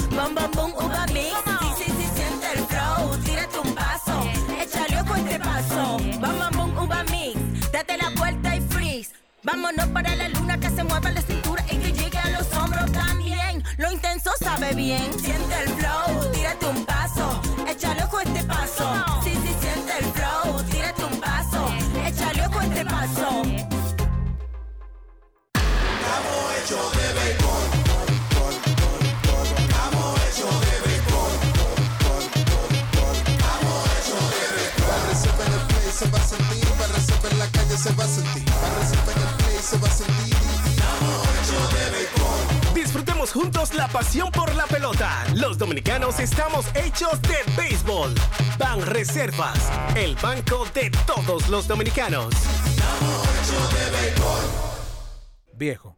bom, bom, bom, uva mix. Sí, sí, sí, siente el flow, tírate un paso, échale ojo este paso, bom, bom, bom, uva mix. Date la vuelta y freeze. Vámonos para la luna que se mueva la cintura y que llegue a los hombros también. Lo intenso sabe bien, siente el flow, tírate un paso, échale ojo este paso. Sí, sí, siente el flow, tírate un paso, échale ojo este paso. Se va a sentir, para resolver la calle se va a sentir, para resolver el play se va a sentir. Disfrutemos juntos la pasión por la pelota. Los dominicanos estamos hechos de béisbol. Ban Reservas, el banco de todos los dominicanos. Viejo,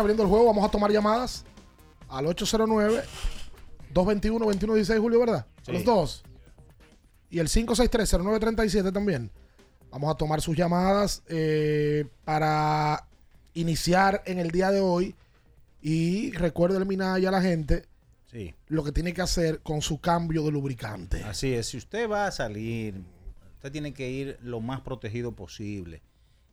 Abriendo el juego. Vamos a tomar llamadas al 809-221-2116, Julio, ¿verdad? Sí. Los dos. Y el 563-0937 también. Vamos a tomar sus llamadas eh, para iniciar en el día de hoy. Y recuerde eliminar ya a la gente Sí. lo que tiene que hacer con su cambio de lubricante. Así es, si usted va a salir, usted tiene que ir lo más protegido posible.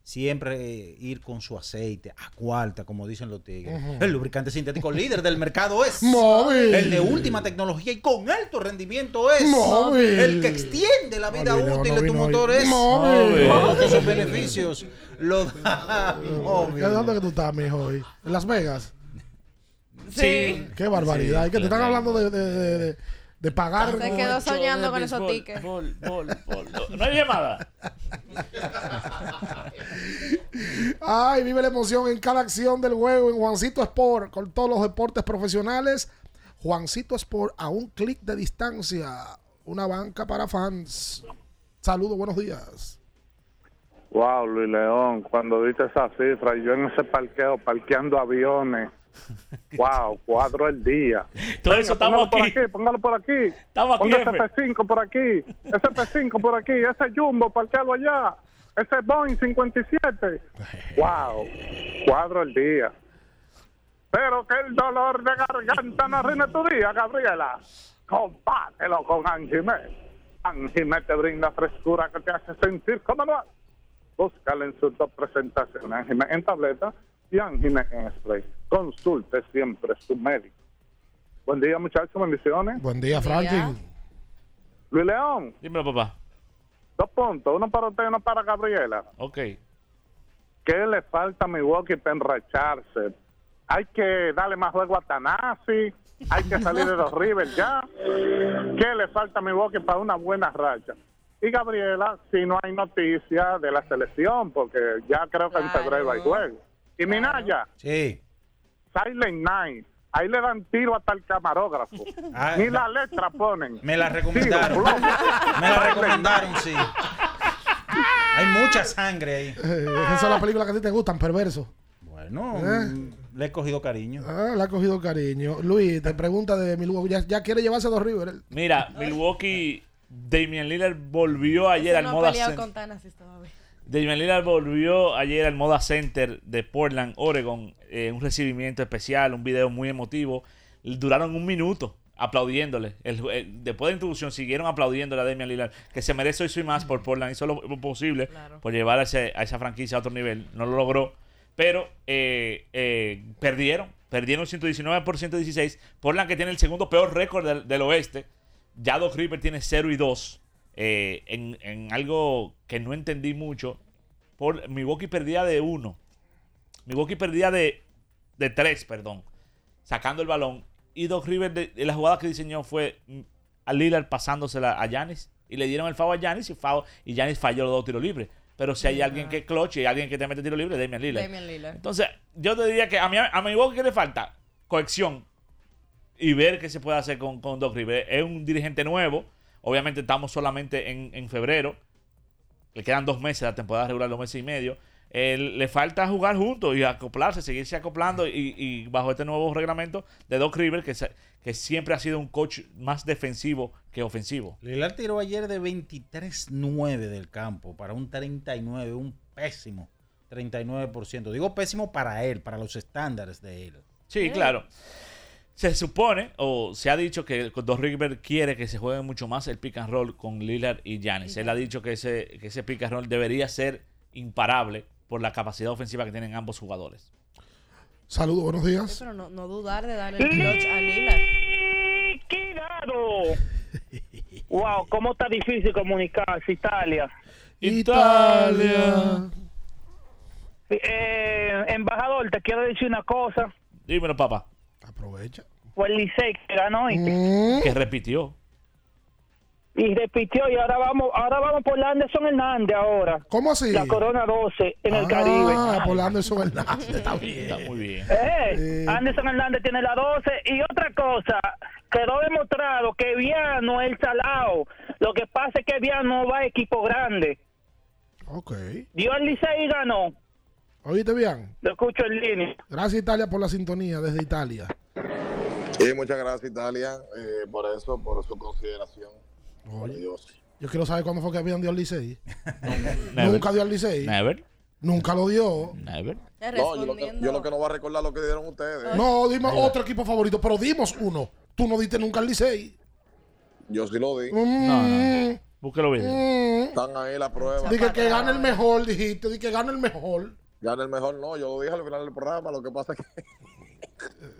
Siempre eh, ir con su aceite a cuarta, como dicen los tigres. El lubricante sintético líder del mercado es Móvil. El de última tecnología y con alto rendimiento es Móvil. El que extiende la vida útil no de tu motor es Móvil. Todos esos beneficios lo da Móvil. ¿De dónde que tú estás, mijo, hoy? ¿En Las Vegas? Sí. Qué barbaridad. Sí, ¿Y que te están hablando de, de, de- de- de pagar? Se quedó soñando con esos tickets. No hay llamada. Ay, vive la emoción en cada acción del juego en Juancito Sport con todos los deportes profesionales. Juancito Sport a un clic de distancia. Una banca para fans. Saludos, buenos días. Wow, Luis León, cuando diste esa cifra, yo en ese parqueo, parqueando aviones. Wow, cuatro el día. Todo eso estamos póngalo por aquí. póngalo por aquí. Estamos aquí, Ponga ese jefe. P5 por aquí, ese P5 por aquí, ese Jumbo, parquealo allá. Ese Boeing 57. Wow, cuadro el día. Pero que el dolor de garganta no arruine tu día, Gabriela. Compártelo con Anjimet. Anjimet te brinda frescura que te hace sentir como no. Búscala en sus dos presentaciones, Anjimet en tableta y Anjimet en spray. Consulte siempre su médico. Buen día, muchachos, bendiciones. Buen día, Franklin. Luis León, Dímelo, papá. dos puntos, uno para usted y uno para Gabriela. Ok. ¿Qué le falta a Milwaukee para enracharse? Hay que darle más juego a Tanasi, hay que salir de los Rivers ya. ¿Qué le falta a Milwaukee para una buena racha? Y Gabriela, si no hay noticia de la selección, porque ya creo que en febrero hay juego. Y Minaya, Sí. Silent Night, ahí le dan tiro hasta el camarógrafo. Ah, Ni la letra ponen. Me la recomendaron. Tiro. Me la recomendaron, sí. Hay mucha sangre ahí. Eh, esas son las películas que a ti te gustan, perverso. Bueno, ¿Eh? le he cogido cariño. Ah, le ha cogido cariño. Luis, te pregunta de Milwaukee. Ya, ya quiere llevarse a dos Rivers. él. Mira, Milwaukee, Damian Lillard volvió ayer al no ha Moda peleado Center. con todavía. Damian Lillard volvió ayer al Moda Center de Portland, Oregon. eh, un recibimiento especial, un video muy emotivo. Duraron un minuto aplaudiéndole. El- el- después de la introducción siguieron aplaudiéndole a Damian Lillard, que se merece eso y más por Portland. Hizo lo posible por llevar a, ese- a esa franquicia a otro nivel. No lo logró. Pero eh, eh, perdieron. Perdieron 119 por 116. Portland que tiene el segundo peor récord del, del oeste. Ya Doc tiene 0 y 2. Eh, en, en algo que no entendí mucho. Por, Milwaukee perdía de 1. Milwaukee perdía de, de 3, perdón. Sacando el balón. Y Doc River, de, de la jugada que diseñó fue mm, a Lillard pasándosela a Yanis. Y le dieron el foul a Yanis y, foul, y Yanis falló los dos tiros libres. Pero si hay alguien que clutch y alguien que te mete tiro libre, Damian Lillard. Damian Lillard. Entonces, yo te diría que a, mí, a Milwaukee, ¿qué le falta? Cohesión. y ver qué se puede hacer con, con Doc Rivers. Es un dirigente nuevo. Obviamente estamos solamente en, en febrero. Le quedan dos meses la temporada regular, dos meses y medio. Eh, le falta jugar juntos y acoplarse, seguirse acoplando y, y bajo este nuevo reglamento de Doc Rivers, que, se- que siempre ha sido un coach más defensivo que ofensivo. Lillard tiró ayer de 23-9 del campo para un 39, un pésimo 39%. Digo pésimo para él, para los estándares de él. Sí, claro. Se supone, o se ha dicho que Doc Rivers quiere que se juegue mucho más el pick and roll con Lillard y Giannis. Él ha dicho que ese, que ese pick and roll debería ser imparable por la capacidad ofensiva que tienen ambos jugadores. Saludos, buenos días. Pero no, no dudar de darle el clutch a Lillard. ¡Liquidado! wow, cómo está difícil comunicarse, Italia. Italia. Eh, embajador, te quiero decir una cosa. Dímelo, papá. Aprovecha. Fue el Licey que ganó ¿oíste? Mm. Que repitió. y repitió y ahora vamos ahora vamos por la Anderson Hernández ahora. ¿Cómo así? La Corona 12 en el Caribe. Ah, por Anderson Hernández, está bien. Está muy bien. Eh, Anderson Hernández tiene la 12 y otra cosa, quedó demostrado que Viano es el salado. Lo que pasa es que Viano no va a equipo grande. Ok. Dio el Licey y ganó. ¿Oíste bien? Lo escucho en línea. Gracias Italia por la sintonía desde Italia. Y muchas gracias, Italia, eh, por eso, por su consideración. Dios. Yo quiero saber cuándo fue que habían dio al Licey. Nunca dio al Licey. Never. Nunca lo dio. Never. No, yo lo, que, yo lo que no voy a recordar lo que dieron ustedes. No, dime otro equipo favorito, pero dimos uno. Tú no diste nunca al Licey. Yo sí lo di. Mm. Búsquelo video. Mm. Están ahí las pruebas. Dije que gane el mejor, dijiste. Dije que gane el mejor. Gana el mejor, no, yo lo dije al final del programa, lo que pasa es que...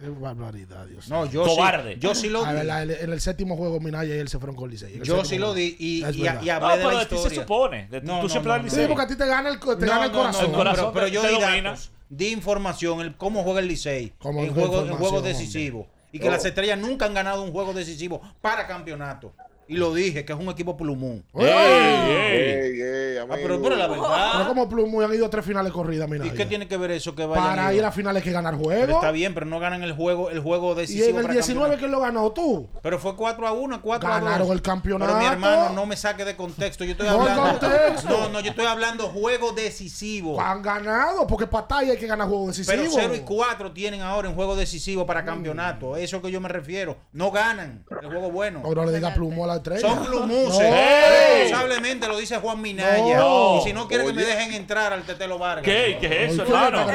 Es barbaridad, Dios. No, yo Cobarde. sí, yo sí lo di. en el- en el séptimo juego, Minaya y él se fueron con Licey. El Yo sí lo di y, y, y hablé No, de la pero de ti se historia. supone. De- tú siempre hablas del Sí, porque a ti te gana el, te No, gana el no, corazón. no, no, corazón pero, pero yo di datos, di información, el cómo juega el Licey ¿Cómo en juego, juego hombre? decisivo. Y que Oh. las estrellas nunca han ganado un juego decisivo para campeonato. Y lo dije, que es un equipo plumón. ¡Ey! Ey, ey, Ah, pero, pero la Pero verdad. como Plumo han ido a tres finales corridas, mira. ¿Y qué tiene que ver eso que vayan Para a ir a finales hay que ganar Pero juego. está bien, pero no ganan el juego, el juego Y decisivo. en el para 19, campeonato. ¿quién lo ganó? ¿Tú? Pero fue 4 a 1, 4 a 2. Ganaron el campeonato. Pero mi hermano, no me saque de contexto. Yo estoy No, hablando. contexto. No, no, yo estoy hablando juego decisivo. Han ganado, porque para Talla hay que ganar juego decisivo. Pero 0 y 4 tienen ahora en juego decisivo para campeonato. Eso que yo me refiero. No ganan el juego bueno. No le diga plumo a la estrella. Son plumuses. No. Responsablemente lo dice Juan Minaya. No. Y si no quiere que me dejen entrar al Tetelo Vargas. ¿Qué? ¿Qué es eso, hermano?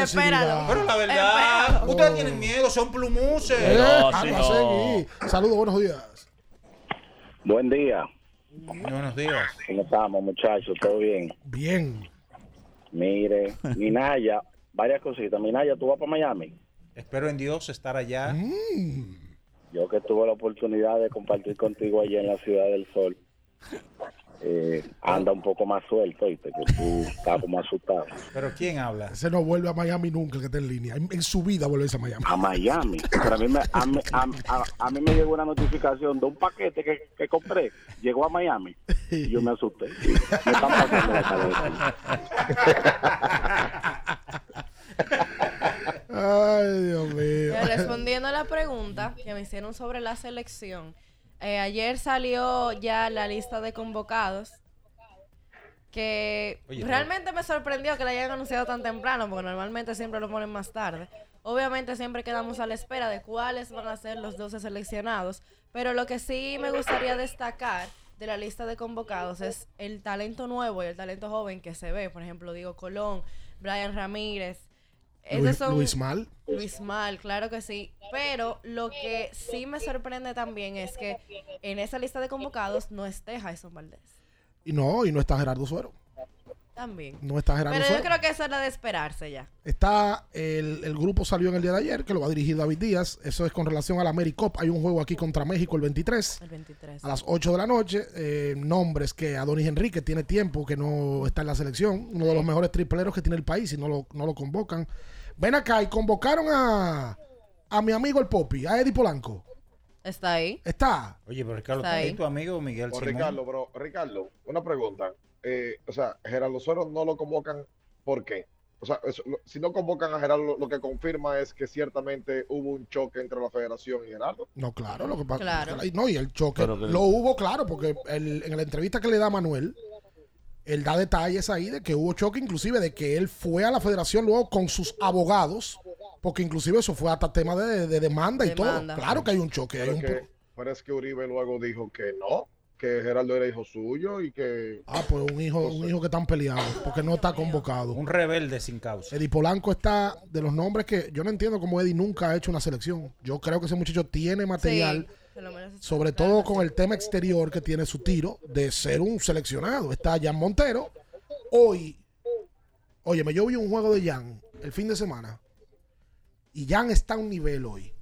Pero la verdad, Espéralo. ustedes tienen miedo, son plumuses. Eh, No, anda sí, a no. seguir. Saludos, buenos días. Buen día. Buenos días. ¿Cómo estamos, muchachos? ¿Todo bien? Bien. Mire, Minaya, varias cositas. Minaya, ¿tú vas para Miami? Espero en Dios estar allá. Mm. Yo que tuve la oportunidad de compartir contigo allá en la Ciudad del Sol, eh, anda un poco más suelto, ¿viste? que tú estás como asustado. Pero ¿quién habla? Ese no vuelve a Miami nunca, el que está en línea. En, en su vida vuelve a Miami. A Miami. Pero a mí me, a, mí- a, a- a mí me llegó una notificación de un paquete que, que compré. Llegó a Miami. Y yo me asusté. Me están pasando la cabeza. Ay, Dios mío. Respondiendo a la pregunta que me hicieron sobre la selección, eh, ayer salió ya la lista de convocados que Oye, realmente me sorprendió que la hayan anunciado tan temprano, porque normalmente siempre lo ponen más tarde. Obviamente siempre quedamos a la espera de cuáles van a ser los 12 seleccionados, pero lo que sí me gustaría destacar de la lista de convocados es el talento nuevo y el talento joven que se ve. Por ejemplo, digo Colón, Brian Ramírez. Luis, son- Luis Mal. Luis Mal, claro que sí. Pero lo que sí me sorprende también es que en esa lista de convocados no esté Jason Valdés. Y no, y no está Gerardo Suero. También. No está Gerardo Pero yo creo que eso era de esperarse ya. Está el, el grupo salió en el día de ayer, que lo va a dirigir David Díaz. Eso es con relación a la AmeriCup. Hay un juego aquí contra México el 23. El 23. A las 8 de la noche, eh, nombres que Adonis Enrique tiene tiempo que no está en la selección, uno de los mejores tripleros que tiene el país y no lo, no lo convocan. Ven acá y convocaron a, a mi amigo el Popi, a Eddie Polanco. Está ahí. Está. Oye, pero Ricardo, Está ahí. ¿está ahí tu amigo Miguel Simón? Ricardo, pero Ricardo, una pregunta. Eh, o sea, Gerardo Suero no lo convocan, ¿por qué? O sea, eso- lo- si no convocan a Gerardo, lo, lo que confirma es que ciertamente hubo un choque entre la federación y Gerardo. No, claro, lo que pasa. Claro. No, y el choque Pero lo hubo, claro, porque el- en la entrevista que le da Manuel, él da detalles ahí de que hubo choque, inclusive de que él fue a la federación luego con sus abogados, porque inclusive eso fue hasta tema de, de demanda y todo. Claro que hay un choque. Hay Pero, un que, es que Uribe luego dijo que no, que Gerardo era hijo suyo y que... Ah, pues un hijo, un hijo que están peleados, porque no está convocado. Un rebelde sin causa. Eddie Polanco está de los nombres que yo no entiendo cómo Eddie nunca ha hecho una selección. Yo creo que ese muchacho tiene material, Sí. Sobre todo con el tema exterior que tiene su tiro, de ser un seleccionado. Está Jan Montero. Hoy, oye, yo vi un juego de Jan el fin de semana y Jan está a un nivel hoy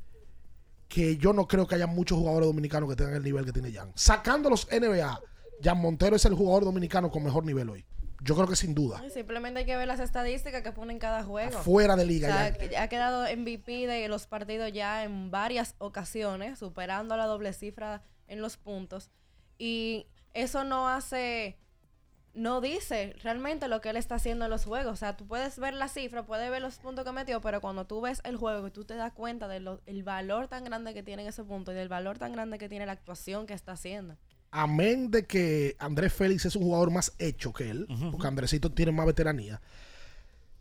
que yo no creo que haya muchos jugadores dominicanos que tengan el nivel que tiene Jan. Sacando los NBA, Jan Montero es el jugador dominicano con mejor nivel hoy. Yo creo que sin duda. Simplemente hay que ver las estadísticas que ponen cada juego. Fuera de liga O sea, ya. ha quedado MVP de los partidos ya en varias ocasiones, superando la doble cifra en los puntos. Y eso no hace, no dice realmente lo que él está haciendo en los juegos. O sea, tú puedes ver la cifra, puedes ver los puntos que metió, pero cuando tú ves el juego y tú te das cuenta del valor tan grande que tiene en ese punto y del valor tan grande que tiene la actuación que está haciendo. Amén de que Andrés Félix es un jugador más hecho que él, porque Andresito tiene más veteranía.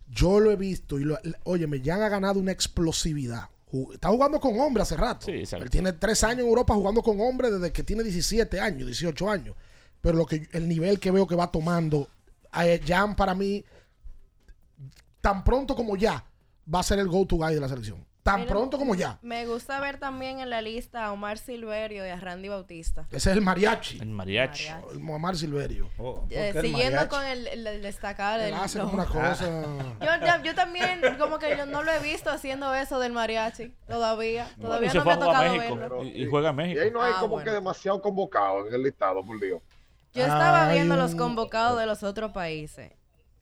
Yo lo he visto y lo, óyeme, ya ha ganado una explosividad. Está jugando con hombres hace rato. él tiene tres años en Europa jugando con hombres desde que tiene 17 años, 18 años. Pero lo que el nivel que veo que va tomando, eh, Jan para mí, tan pronto como ya, va a ser el go-to guy de la selección. Tan Mira, pronto como ya. Me gusta ver también en la lista a Omar Silverio y a Randy Bautista. Ese es el mariachi. El mariachi. El Muammar Silverio. Eh, siguiendo con el, el, el destacar Él el- hace una cosa. Yo, también, como que yo no lo he visto haciendo eso del mariachi todavía. Todavía no fue me ha a a tocado México. verlo. Y, y juega en Y México. ahí no hay Ah, como bueno. que demasiado convocado en el listado, por Dios. Yo estaba viendo los convocados de los otros países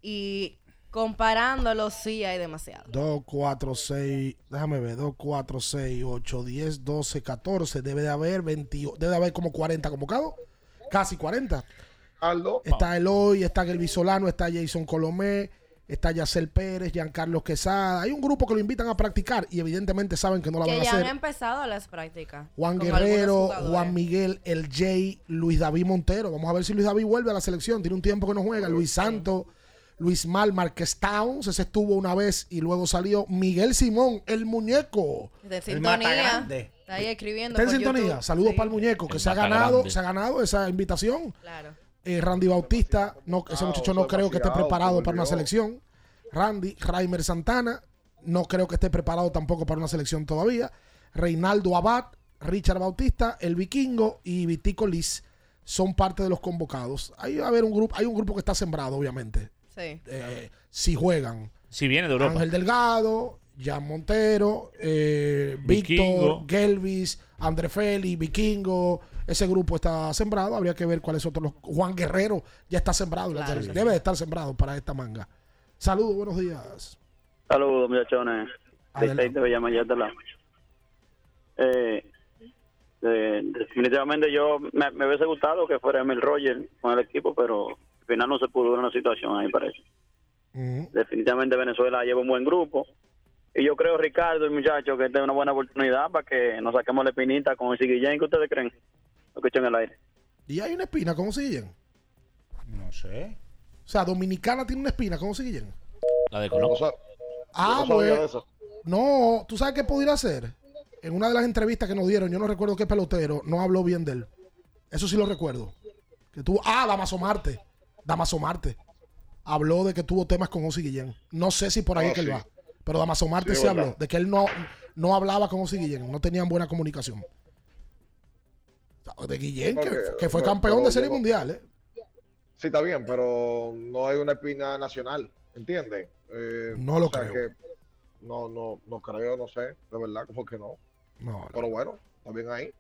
y comparándolos sí hay demasiado. 2, 4, 6, déjame ver, 2, 4, 6, 8, 10, 12, 14. Debe de haber 20, debe de haber como 40 convocados. Casi 40. Aldo. Está Eloy, está Gelby Solano, está Jason Colomé, está Yacel Pérez, Giancarlo Quesada. Hay un grupo que lo invitan a practicar y evidentemente saben que no la van Que a ya han hacer. empezado las prácticas. Juan Guerrero. Juan Miguel, El Jay, Luis David Montero. Vamos a ver si Luis David vuelve a la selección. Tiene un tiempo que no juega. Luis Santos, Luis Mal, Marquez Towns. Ese estuvo una vez y luego salió Miguel Simón, el muñeco. De El sintonía. Está ahí escribiendo. Está en sintonía. YouTube. Saludos Sí. para el muñeco que El se ha ganado, se ha ganado esa invitación. Claro. Eh, Randy Bautista, no, ese Ah, muchacho no creo que esté preparado para una selección. Randy, Raimer Santana, no creo que esté preparado tampoco para una selección todavía. Reinaldo Abad, Richard Bautista, El Vikingo y Vitico Liz son parte de los convocados. Ahí va a haber un grupo, hay un grupo que está sembrado, obviamente. Sí. Eh, si juegan Si viene de Europa. Ángel Delgado, Jan Montero, eh. Víctor, Gelvis, André Félix, Vikingo. Ese grupo está sembrado. Habría que ver cuáles otros. Los... Juan Guerrero ya está sembrado. Claro Debe de estar sembrado para esta manga. Saludos, buenos días. Saludos, muchachones. Adelante. Eh, eh, definitivamente yo me, me hubiese gustado que fuera Emil Roger con el equipo, pero al final no se pudo dar una situación ahí, parece. Definitivamente Venezuela lleva un buen grupo. Y yo creo, Ricardo, el muchacho, que esta es una buena oportunidad para que nos saquemos la espinita con el Guillén. ¿Qué ustedes creen? Lo que en el aire. Y hay una espina, ¿cómo siguen? No sé. O sea, Dominicana tiene una espina, ¿cómo siguen? La de Colombia. sea, Ah, no. No, ¿tú sabes qué pudiera hacer? En una de las entrevistas que nos dieron, yo no recuerdo qué pelotero, no habló bien de él. Eso sí lo recuerdo. Que tuvo, ah, Damaso Marte. Damaso Marte. Habló de que tuvo temas con Osi Guillén. No sé si por ahí Ah, es que él va. Pero Damaso Marte Sí, sí, verdad. habló de que él no, no hablaba con Osi Guillén. No tenían buena comunicación. De Guillén, que, fue campeón pero de serie yo- mundial, ¿eh? Sí, está bien, pero no hay una espina nacional, ¿entiendes? Eh, No lo o sea creo. que no, no, no creo, no sé, de verdad, como que no. No, no. Pero bueno, está bien ahí.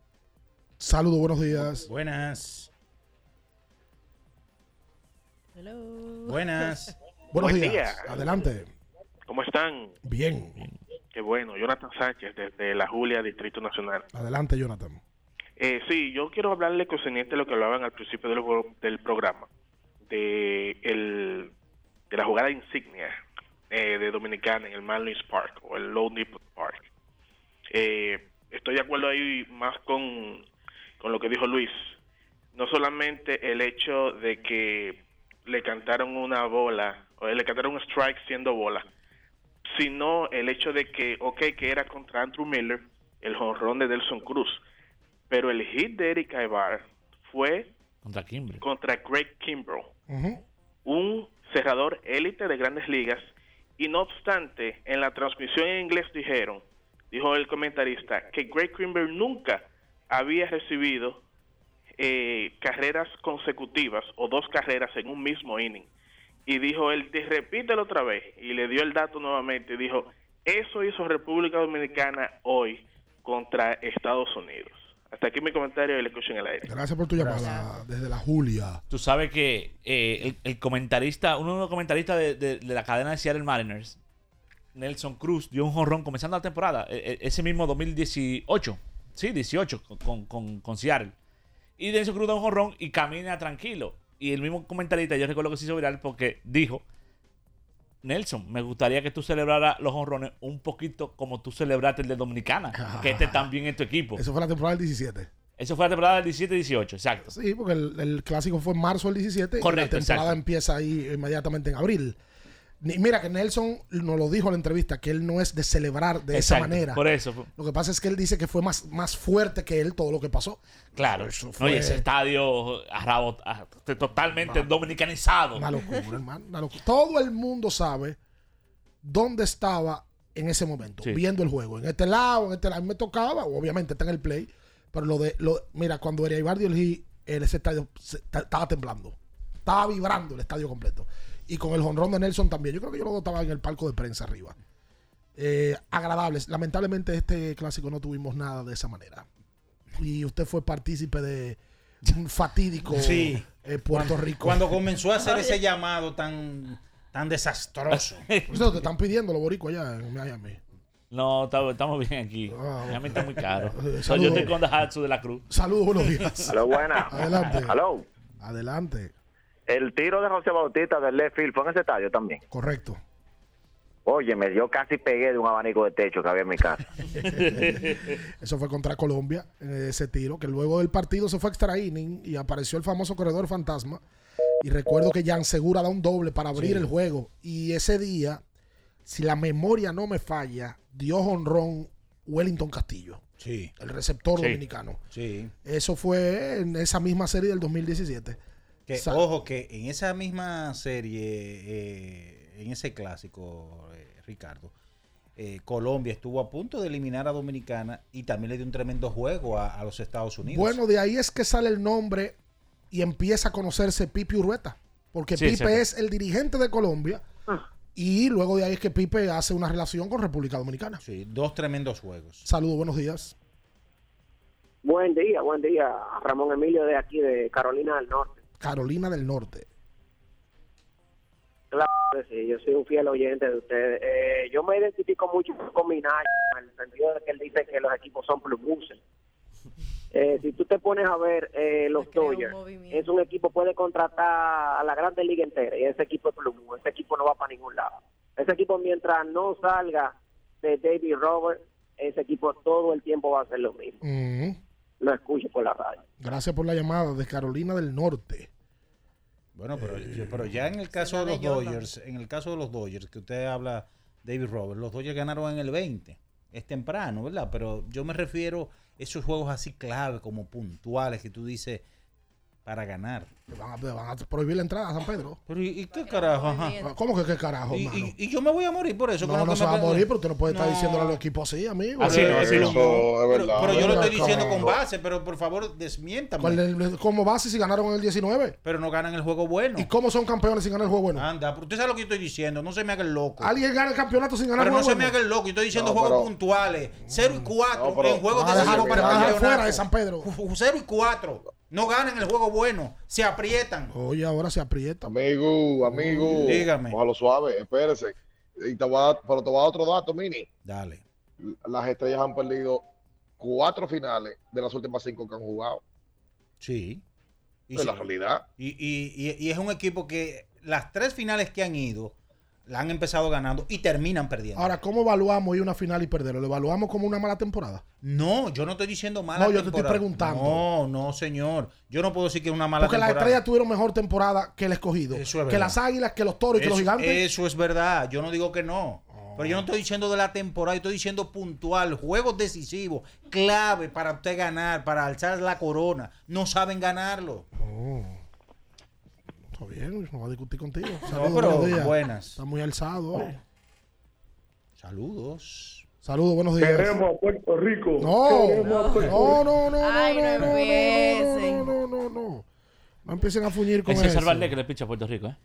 Saludos, buenos días. Buenas. Hello. Buenas. Buenos Buen días. día. Adelante. ¿Cómo están? Bien. Qué bueno. Jonathan Sánchez, desde la Julia, Distrito Nacional. Adelante, Jonathan. Eh, sí, yo quiero hablarle concerniente lo que hablaban al principio del, pro- del programa, de, el, de la jugada insignia eh, de Dominicana en el Marlins Park o el Low Nipple Park. Eh, estoy de acuerdo ahí más con, con lo que dijo Luis. No solamente el hecho de que le cantaron una bola, o le cantaron un strike siendo bola, sino el hecho de que, ok, que era contra Andrew Miller, el jonrón de Delson Cruz, pero el hit de Eric Aybar fue Contra contra Greg Kimbrough, un cerrador élite de grandes ligas, y no obstante, en la transmisión en inglés dijeron, dijo el comentarista, que Greg Kimbrough nunca había recibido eh, carreras consecutivas o dos carreras en un mismo inning. Y dijo él, "Di- repítelo otra vez. Y le dio el dato nuevamente y dijo, eso hizo República Dominicana hoy contra Estados Unidos. Hasta aquí mi comentario y le escucho en el aire. Gracias por tu llamada desde la Julia. Tú sabes que eh, el, el comentarista, uno de los comentaristas de, de- de la cadena de Seattle Mariners, Nelson Cruz, dio un jonrón comenzando la temporada, e- e- ese mismo 2018, sí, 18, con, con, con, con Seattle. Y Nelson Cruz da un jonrón y camina tranquilo. Y el mismo comentarista, yo recuerdo que se hizo viral porque dijo, Nelson, me gustaría que tú celebraras los jonrones un poquito como tú celebraste el de Dominicana, que este también es tu equipo. Eso fue la temporada del 17. Eso fue la temporada del 17-18, exacto. Sí, porque el, el clásico fue en marzo del 17 Correcto, y la temporada exacto. empieza ahí inmediatamente en abril. Mira que Nelson nos lo dijo en la entrevista que él no es de celebrar de esa manera. por eso. Lo que pasa es que él dice que fue más, más fuerte que él todo lo que pasó. Claro, Eso fue ese estadio arrabo- ah, totalmente dominicanizado. Una locura, hermano. una locura. Todo el mundo sabe dónde estaba en ese momento, Sí. viendo el juego. En este lado, en este lado. A mí me tocaba, obviamente está en el play, pero lo de, lo, mira, cuando era Ibardi el ese estadio se- ta- estaba temblando. Estaba vibrando el estadio completo. Y con el jonrón de Nelson también. Yo creo que yo lo estaba en el palco de prensa arriba. Eh, agradables. Lamentablemente este clásico no tuvimos nada de esa manera. Y usted fue partícipe de un fatídico Sí. eh, Puerto Rico. Cuando comenzó a hacer ese llamado tan, tan desastroso. Por eso te están pidiendo los boricos allá en Miami. No, estamos, bien aquí. Ah, Miami está muy caro. So, yo saludos. estoy con Dajatsu de la Cruz. Saludos, buenos días. Aló, buena. Adelante. Aló. Adelante. El tiro de José Bautista del left field fue en ese estadio también. Correcto. Oye, me dio casi pegué de un abanico de techo que había en mi casa. Eso fue contra Colombia, eh, ese tiro, que luego del partido se fue extra inning y apareció el famoso corredor fantasma. Y recuerdo que Jan Segura da un doble para abrir Sí. el juego. Y ese día, si la memoria no me falla, dio honrón Wellington Castillo. Sí. El receptor Sí. dominicano. Sí. Eso fue en esa misma serie del 2017. Que, ojo, que en esa misma serie, eh, en ese clásico, eh, Ricardo, eh, Colombia estuvo a punto de eliminar a Dominicana y también le dio un tremendo juego a, a los Estados Unidos. Bueno, de ahí es que sale el nombre y empieza a conocerse Pipe Urueta. Porque Sí, Pipe es el dirigente de Colombia. Y luego de ahí es que Pipe hace una relación con República Dominicana. Sí, dos tremendos juegos. Saludos, buenos días. Buen día, buen día. Ramón Emilio de aquí, de Carolina del Norte. Carolina del Norte. Claro que sí, yo soy un fiel oyente de ustedes. Eh, yo me identifico mucho con Minaya, en el sentido de que él dice que los equipos son plubuses. Eh, si tú te pones a ver eh, los Dodgers, es un equipo puede contratar a la Grande Liga entera y ese equipo es plumú, ese equipo no va para ningún lado. Ese equipo mientras no salga de David Robert, ese equipo todo el tiempo va a hacer lo mismo. Mm, Lo escucho por la radio. Gracias por la llamada de Carolina del Norte. Bueno, pero, Eh, yo- pero ya en el caso de los. Dodgers, en el caso de los Dodgers, que usted habla, David Roberts, los Dodgers ganaron en el 20. Es temprano, ¿verdad? Pero yo me refiero a esos juegos así clave, como puntuales, que tú dices, para ganar. Van a, van a prohibir la entrada a San Pedro. Pero ¿y, y qué carajo? Ajá. ¿Cómo que qué carajo, Y, hermano? y- y yo me voy a morir por eso. No, no se va a morir, pero usted no puede estar No. diciéndole a los equipos así, amigo. Así no, así no. Eso es Pero, verdad. pero yo lo estoy diciendo con base, pero por favor, desmiéntame. ¿Cuál es- ¿Cómo base si ganaron en el 19? Pero no ganan el juego bueno. ¿Y cómo son campeones sin ganar el juego bueno? Anda, pero usted sabe lo que yo estoy diciendo, no se me haga el loco. Alguien gana el campeonato sin ganar Pero el no juego se me bueno. haga el loco, yo estoy diciendo No, juegos pero- puntuales. 0 y 4 No, pero- en juegos el dejar campeonato. fuera de San Pedro. 0 y 4. No ganan el juego bueno, se aprietan. Oye, ahora se aprieta. Amigo, amigo. Dígame. Ojalá suave, espérese. Y te voy a pero te voy a dar otro dato, Mini. Dale. Las estrellas han perdido cuatro finales de las últimas cinco que han jugado. Sí. Y, Es la realidad. Y, y- y- y es un equipo que las tres finales que han ido la han empezado ganando y terminan perdiendo. Ahora, ¿cómo evaluamos ir a una final y perderlo? ¿Lo evaluamos como una mala temporada? No, yo no estoy diciendo mala No, yo te estoy temporada. preguntando. No, no, señor. Yo no puedo decir que es una mala Porque las temporada. estrellas tuvieron mejor temporada que el escogido. Eso es que verdad. las águilas, que los toros y que los gigantes. Eso es verdad. Yo no digo que no. Pero yo no estoy diciendo de la temporada, yo estoy diciendo puntual, juegos decisivos, clave para usted ganar, para alzar la corona. No saben ganarlo. Oh. Está bien, no voy a discutir contigo. No, pero buenos días. buenas. Está muy alzado. hoy. Saludos. Saludos, buenos días. Queremos a Puerto Rico. No, Queremos Puerto no, no, no, Ay, no, no no, no, no, no, no, no. No empiecen a fuñir con Es César eso. Valdés que le picha a Puerto Rico, ¿eh?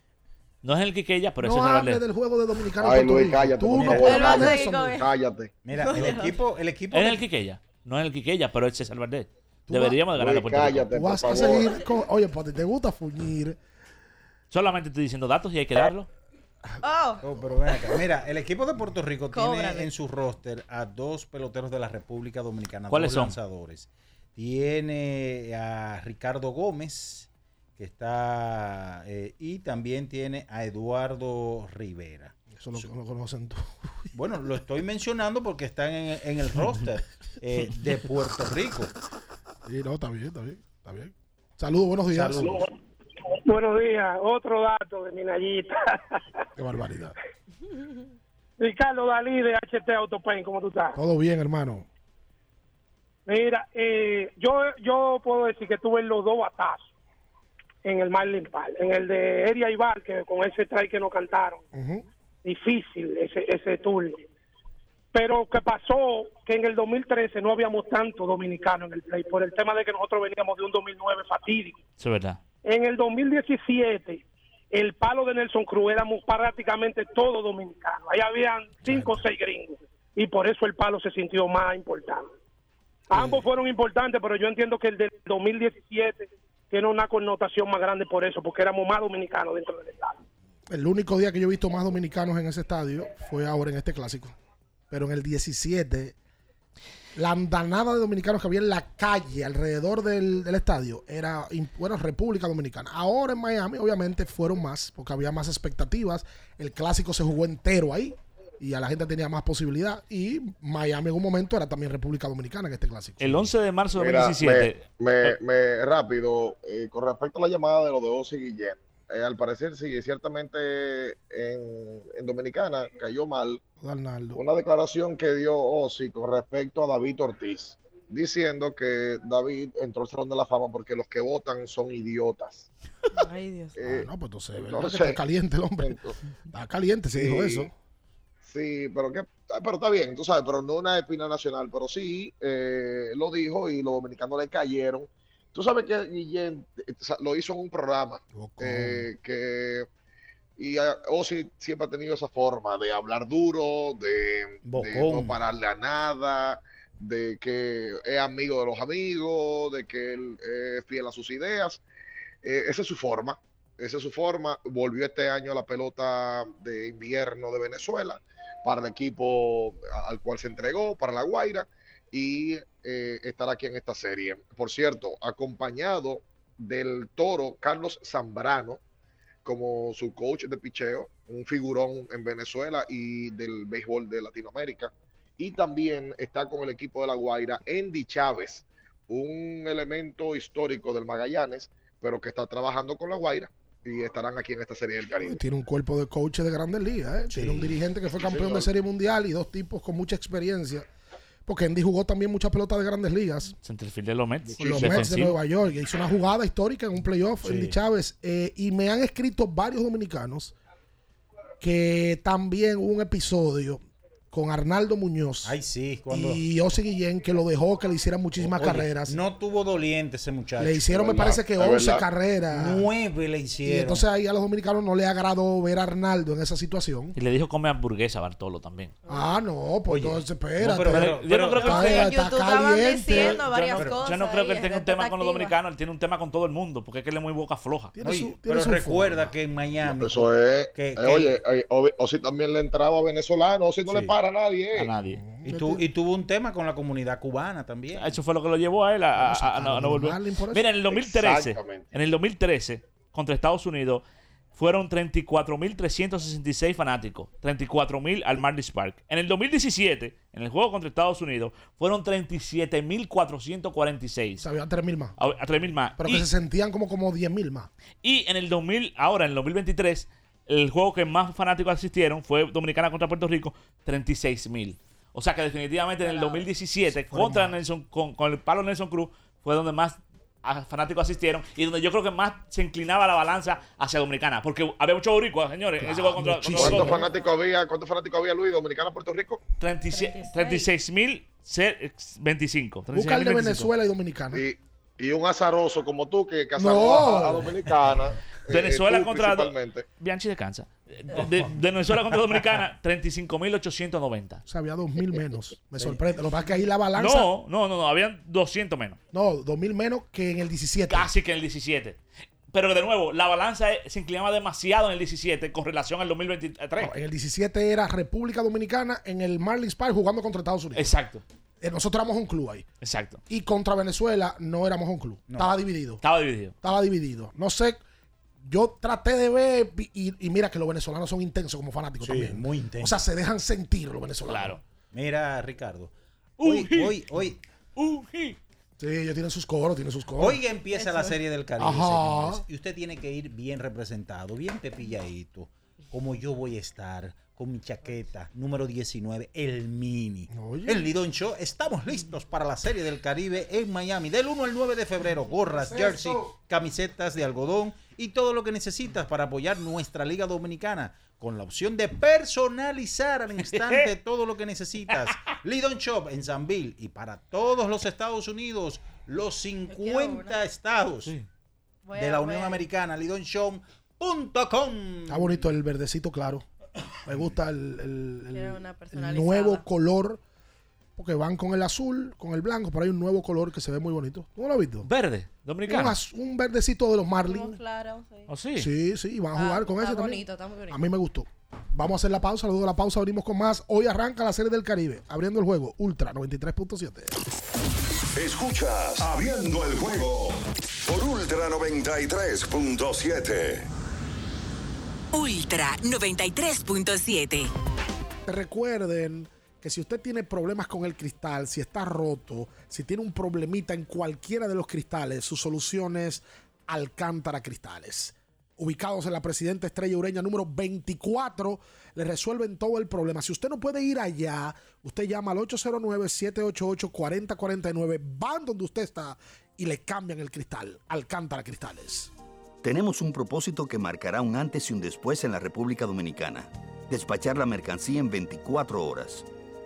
No es el Quiqueya, pero es No César hable Valdés. del juego de Dominicana Ay, Luis, cállate, Tú no puedes hablar de cállate. eso. Cállate. Mira, el equipo, el equipo. Es el Quiqueya. No es el Quiqueya, pero es César Valdés. Deberíamos de ganar a Puerto Rico. cállate, Tú vas a seguir con... Oye, Pati, ¿te gusta fuñir? Solamente estoy diciendo datos y hay que darlo. Oh, Oh, pero ven acá. Mira, el equipo de Puerto Rico Cóbrale. tiene en su roster a dos peloteros de la República Dominicana. ¿Cuáles dos son? lanzadores. Tiene a Ricardo Gómez, que está. eh, y también tiene a Eduardo Rivera. Eso lo, lo conocen tú. Bueno, lo estoy mencionando porque están en, en el roster eh, de Puerto Rico. Sí, no, está bien, está bien, está bien. Saludos, buenos días. Saludos. Buenos días. Otro dato de Minayita. Qué barbaridad. Ricardo Dalí de HT Autopain, ¿cómo tú estás? Todo bien, hermano. Mira, eh, yo yo puedo decir que tuve los dos batazos en el Marlin Park. En el de Eria Ibar, que con ese strike que nos cantaron. Difícil ese, ese turno. Pero que pasó que en el 2013 no habíamos tanto dominicano en el play por el tema de que nosotros veníamos de un 2009 fatídico. Eso es verdad. En el 2017, el palo de Nelson Cruz éramos prácticamente todos dominicanos. Ahí habían cinco o seis gringos. Y por eso el palo se sintió más importante. Ambos fueron importantes, pero yo entiendo que el del 2017 tiene una connotación más grande por eso, porque éramos más dominicanos dentro del estado. El único día que yo he visto más dominicanos en ese estadio fue ahora en este clásico. Pero en el 17, la andanada de dominicanos que había en la calle alrededor del, del estadio era bueno, República Dominicana. Ahora en Miami, obviamente, fueron más, porque había más expectativas. El clásico se jugó entero ahí y a la gente tenía más posibilidad. Y Miami en un momento era también República Dominicana en este clásico. El 11 de marzo de Mira, 2017. me, me- me- rápido, eh, con respecto a la llamada de lo de Ozzy Guillén, eh, al parecer sí, ciertamente en, en Dominicana cayó mal Arnaldo. una declaración que dio Ozzy con respecto a David Ortiz, diciendo que David entró al Salón de la Fama porque los que votan son idiotas. Ay, Dios. Eh, no, pues entonces, entonces- que está caliente el hombre. Está caliente si dijo eso. Sí, pero que, ah, pero está bien, tú sabes, pero no una espina nacional, pero sí eh, lo dijo y los dominicanos le cayeron. Tú sabes que Guillén lo hizo en un programa eh, que y ah, Ozzy siempre ha tenido esa forma de hablar duro, de, no pararle a nada, de que es amigo de los amigos, de que él es fiel a sus ideas. Eh, esa es su forma. Esa es su forma. Volvió este año a la pelota de invierno de Venezuela para el equipo al cual se entregó, para La Guaira, y eh, estar aquí en esta serie. Por cierto, acompañado del toro Carlos Zambrano como su coach de picheo, un figurón en Venezuela y del béisbol de Latinoamérica. Y también está con el equipo de La Guaira Andy Chávez, un elemento histórico del Magallanes, pero que está trabajando con La Guaira y estarán aquí en esta serie del Caribe. Tiene un cuerpo de coaches de grandes ligas. ¿eh? Tiene un dirigente que fue campeón de serie mundial y dos tipos con mucha experiencia. Porque Andy jugó también muchas pelotas de grandes ligas. Centerfield de los Mets. Con los Mets de. Nueva York. Hizo una jugada histórica en un playoff, Sí. Andy Chávez. Eh, y me han escrito varios dominicanos que también hubo un episodio con Arnaldo Muñoz Ay, sí, cuando. y Ozzy Guillén que lo dejó que le hiciera muchísimas Oye, carreras. No tuvo doliente ese muchacho. Le hicieron, me parece que es 11 verdad. carreras. Nueve le Y hicieron. entonces ahí a los dominicanos no le agradó ver a Arnaldo en esa situación. Y le dijo come hamburguesa a Bartolo también. Ah, no, pues entonces espérate. no, pero- pero- yo no creo que- Está- está caliente. diciendo Yo varias no, cosas. yo no creo que él tenga un tema con los dominicanos, él tiene un tema con todo el mundo, porque es que él es muy boca floja. Oye, pero recuerda que en Miami. Eso es. que- eh, que- oye, eh, o, si también le entraba a venezolano, o si no le a nadie. eh. A nadie. Y, tu- y tuvo un tema con la comunidad cubana también. Eso fue lo que lo llevó a él a, a- a- a no, a no volver. Mira, en el 2013, Exactamente. en el 2013, contra Estados Unidos, fueron 34.366 fanáticos, 34.000 al Marlins Park. En el 2017, en el juego contra Estados Unidos, fueron 37.446. Había 3.000 más. A, a 3.000 más. Pero y, que se sentían como, como 10.000 más. y en el 2000, ahora en el 2023, el juego que más fanáticos asistieron fue Dominicana contra Puerto Rico, 36.000. O sea que definitivamente en el 2017, contra Nelson, con, con el palo Nelson Cruz, fue donde más fanáticos asistieron y donde yo creo que más se inclinaba la balanza hacia Dominicana. Porque había muchos boricuas, señores, en ese juego contra, contra ¿Cuántos fanáticos había? ¿Cuántos fanáticos había Luis Dominicana Puerto Rico? 36.025. Busca el de Venezuela y Dominicana. Y, y un azaroso como tú que casó No. a, a Dominicana. Eh, Venezuela tú contra. Bianchi descansa. De, de- de Venezuela contra Dominicana, 35.890. O sea, había 2.000 menos. Me sorprende. Lo que pasa es que ahí la balanza. No, no, no, no, habían 200 menos. No, 2.000 menos que en el 17. Casi que en el 17. Pero de nuevo, la balanza eh, se inclinaba demasiado en el 17 con relación al 2023. No, en el 17 era República Dominicana en el Marlins Park jugando contra Estados Unidos. Exacto. Eh, Nosotros éramos un club ahí. Exacto. Y contra Venezuela no éramos un club. Estaba dividido. Estaba dividido. Estaba dividido. No sé. Yo traté de ver y, y mira que los venezolanos son intensos como fanáticos Sí, también. muy intensos. O sea, se dejan sentir los venezolanos. Claro. Mira, Ricardo. Hoy, hoy, hoy, Sí, ellos tienen sus coros, tienen sus coros. hoy empieza la serie del Caribe, Ajá. señores, y usted tiene que ir bien representado, bien pepilladito, como yo voy a estar con mi chaqueta número 19, el mini. El Lidón Show, estamos listos para la serie del Caribe en Miami, del 1 al 9 de febrero. Gorras, ¿Qué es jersey, camisetas de algodón y todo lo que necesitas para apoyar nuestra Liga Dominicana. Con la opción de personalizar al instante todo lo que necesitas. Lidon Shop en Sanville y para todos los Estados Unidos, los 50 estados de la Unión. Americana, lidonshop.com. Está bonito el verdecito claro. Me gusta el, el- nuevo color. Porque van con el azul, con el blanco, pero hay un nuevo color que se ve muy bonito. ¿Tú no lo has visto? Verde, Un, dominicano. az- un verdecito de los Marlins. claro, sí. ¿Oh, sí? Sí, sí, y van a jugar con está ese también. bonito, está muy bonito. A mí me gustó. Vamos a hacer la pausa, luego de la pausa abrimos con más. Hoy arranca la serie del Caribe, abriendo el juego Ultra 93.7. Escuchas Abriendo el juego por Ultra 93.7. Ultra 93.7. Recuerden que si usted tiene problemas con el cristal, si está roto, si tiene un problemita en cualquiera de los cristales, su solución es Alcántara Cristales. Ubicados en la Presidenta Estrella Ureña número 24, le resuelven todo el problema. Si usted no puede ir allá, usted llama al 809-788-4049, van donde usted está y le cambian el cristal. Alcántara Cristales. Tenemos un propósito que marcará un antes y un después en la República Dominicana. Despachar la mercancía en 24 horas.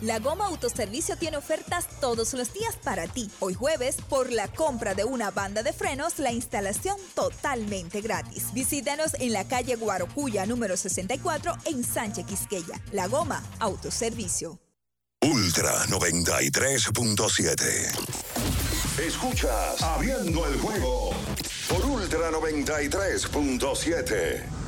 La Goma Autoservicio tiene ofertas todos los días para ti. Hoy jueves, por la compra de una banda de frenos, la instalación totalmente gratis. Visítanos en la calle Guarocuya número 64 en Sánchez Quisqueya. La Goma Autoservicio. Ultra 93.7. Escuchas Abriendo el juego por Ultra 93.7.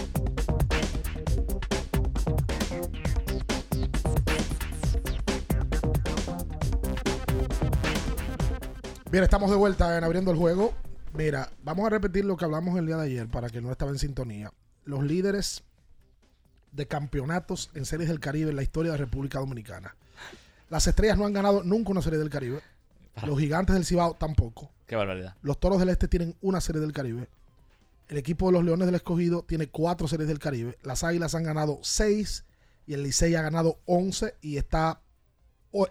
Bien, estamos de vuelta en abriendo el juego. Mira, vamos a repetir lo que hablamos el día de ayer para que no estaba en sintonía. Los líderes de campeonatos en series del Caribe en la historia de República Dominicana. Las estrellas no han ganado nunca una serie del Caribe. Los gigantes del Cibao tampoco. Qué barbaridad. Los toros del Este tienen una serie del Caribe. El equipo de los Leones del Escogido tiene cuatro series del Caribe. Las Águilas han ganado seis y el Licey ha ganado once y está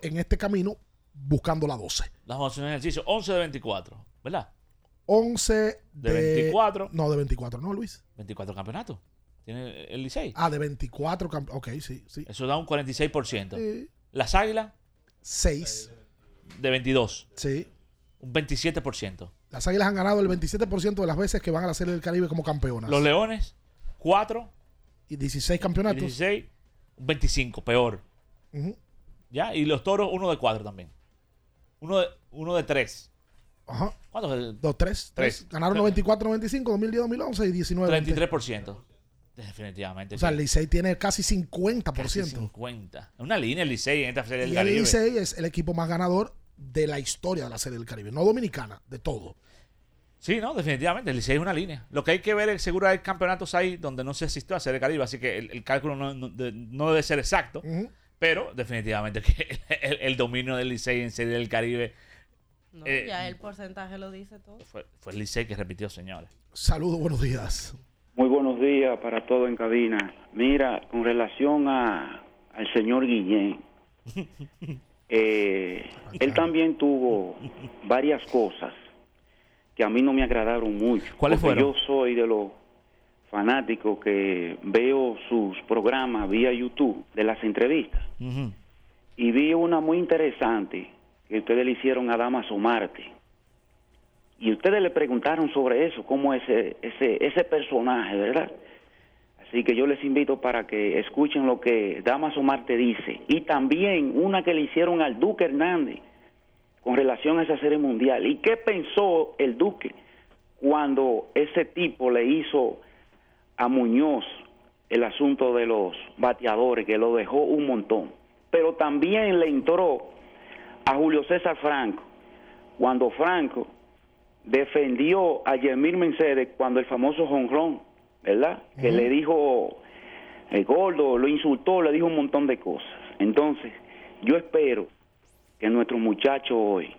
en este camino buscando la 12. Vamos a hacer un ejercicio. 11 de 24, ¿verdad? 11 de, De 24. No, de 24, ¿no, Luis? 24 campeonatos. Tiene el Licey. Ah, de 24. camp- Ok, sí, sí. Eso da un 46%. Sí. Las Águilas. 6. De 22. Sí. Un 27%. Las Águilas han ganado el 27% de las veces que van a la Serie del Caribe como campeonas. Los Leones, 4. Y 16 campeonatos. 16, un 25, peor. Ujú. ¿Ya? Y los Toros, uno de 4 también. Uno de, uno de 3. Ajá. ¿Cuántos? El- 2, 3. Tres. Ganaron 94, 95, 2010, 2011 y 19. 33%. Definitivamente. O sea, el Licey tiene casi 50%. casi 50. Una línea el Licey en esta serie del Y el Caribe. Licey es el equipo más ganador de la historia de la Serie del Caribe. No dominicana, de todo. Sí, no, definitivamente. El Licey es una línea. Lo que hay que ver es seguro hay campeonatos ahí donde no se asistió a Serie del Caribe, así que el, el cálculo no, no- de- no debe ser exacto. Pero definitivamente que el, el dominio del Licey en Serie del Caribe No, eh, ya el porcentaje lo dice todo. fue, fue el Licey que repitió, señores. Saludos, buenos días. Muy buenos días para todo en cabina. Mira, con relación a, al señor Guillén, eh, él también tuvo varias cosas que a mí no me agradaron mucho. ¿Cuáles porque fueron? Yo soy de los fanáticos que veo sus programas vía YouTube de las entrevistas y vi una muy interesante que ustedes le hicieron a Damaso Marte. Y ustedes le preguntaron sobre eso, cómo ese, ese, ese personaje, ¿verdad? Así que yo les invito para que escuchen lo que Damaso Marte dice. Y también una que le hicieron al Duque Hernández con relación a esa serie mundial. ¿Y qué pensó el Duque cuando ese tipo le hizo a Muñoz el asunto de los bateadores, que lo dejó un montón? Pero también le entró a Julio César Franco, cuando Franco defendió a Yemir Mercedes cuando el famoso jonrón, ¿verdad? Que le dijo el gordo, lo insultó, le dijo un montón de cosas. Entonces, yo espero que nuestros muchachos hoy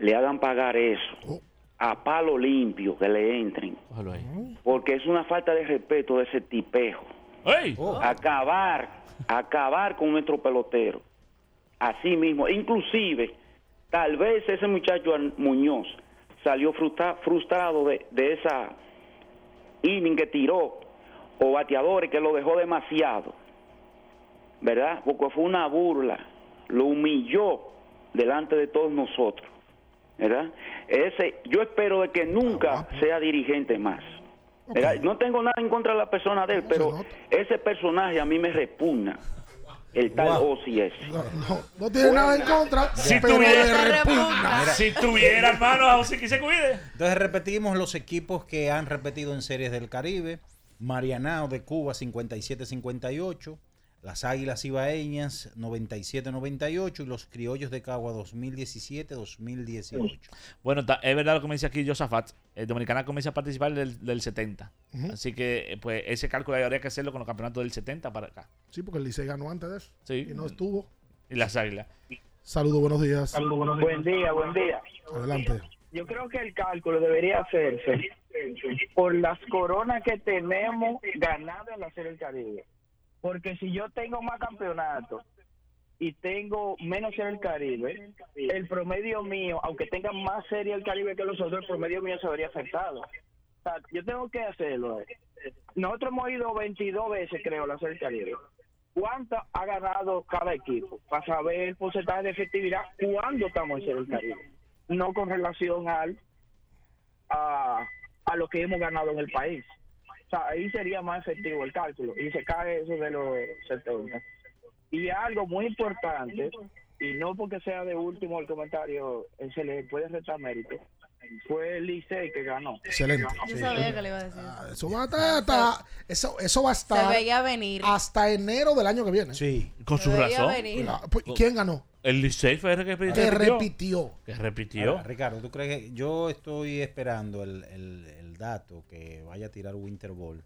le hagan pagar eso a palo limpio, que le entren, porque es una falta de respeto de ese tipejo, Acabar, acabar con nuestro pelotero. Así mismo. Inclusive, tal vez ese muchacho Muñoz salió frustra- frustrado de, de esa inning que tiró o bateadores que lo dejó demasiado. ¿Verdad? Porque fue una burla. Lo humilló delante de todos nosotros. ¿Verdad? Ese, yo espero de que nunca sea dirigente más. ¿verdad? No tengo nada en contra de la persona de él, pero ese personaje a mí me repugna. El tal Ozzy ese. No tiene nada en contra, Si tuviera-. Si tuviera, hermano, que se cuide. Entonces repetimos los equipos que han repetido en series del Caribe. Marianao de Cuba 57-58, las Águilas Ibaeñas 97-98 y los Criollos de Cagua 2017-2018. Bueno, ta- es verdad lo que me dice aquí Josafat. El Dominicana comienza a participar del, del 70. Ujú. Así que, eh, pues, ese cálculo habría que hacerlo con los campeonatos del 70 para acá. Sí, porque el Licey ganó antes de eso. Sí. Y no estuvo. Y las águilas. Saludos, buenos días. Buen día, buen día. Adelante. Yo creo que el cálculo debería hacerse por las coronas que tenemos ganadas en la Serie del Caribe. Porque si yo tengo más campeonatos y tengo menos Serie del Caribe, el promedio mío, aunque tenga más Serie del Caribe que los otros, el promedio mío se vería afectado. O sea, yo tengo que hacerlo. eh. Nosotros hemos ido 22 veces, creo, la Serie del Caribe. ¿Cuánto ha ganado cada equipo? Para saber el porcentaje de efectividad, ¿cuándo estamos en Serie del Caribe? No con relación al a, a lo que hemos ganado en el país. Sea, ahí sería más efectivo el cálculo y se cae eso de los 70. Y algo muy importante, y no porque sea de último el comentario, eh, se le puede restar mérito, fue el Licey que ganó. Excelente. Yo sabía que le iba a decir. Eso va a estar, hasta- eso, eso va a estar Se veía venir. hasta enero del año que viene. Sí. Con Se veía venir. Pues, ¿Quién ganó? El Licey fue el que repitió. Que repitió. Que repitió. Ahora, Ricardo, ¿tú crees que yo estoy esperando el, el- el dato que vaya a tirar Winter Ball?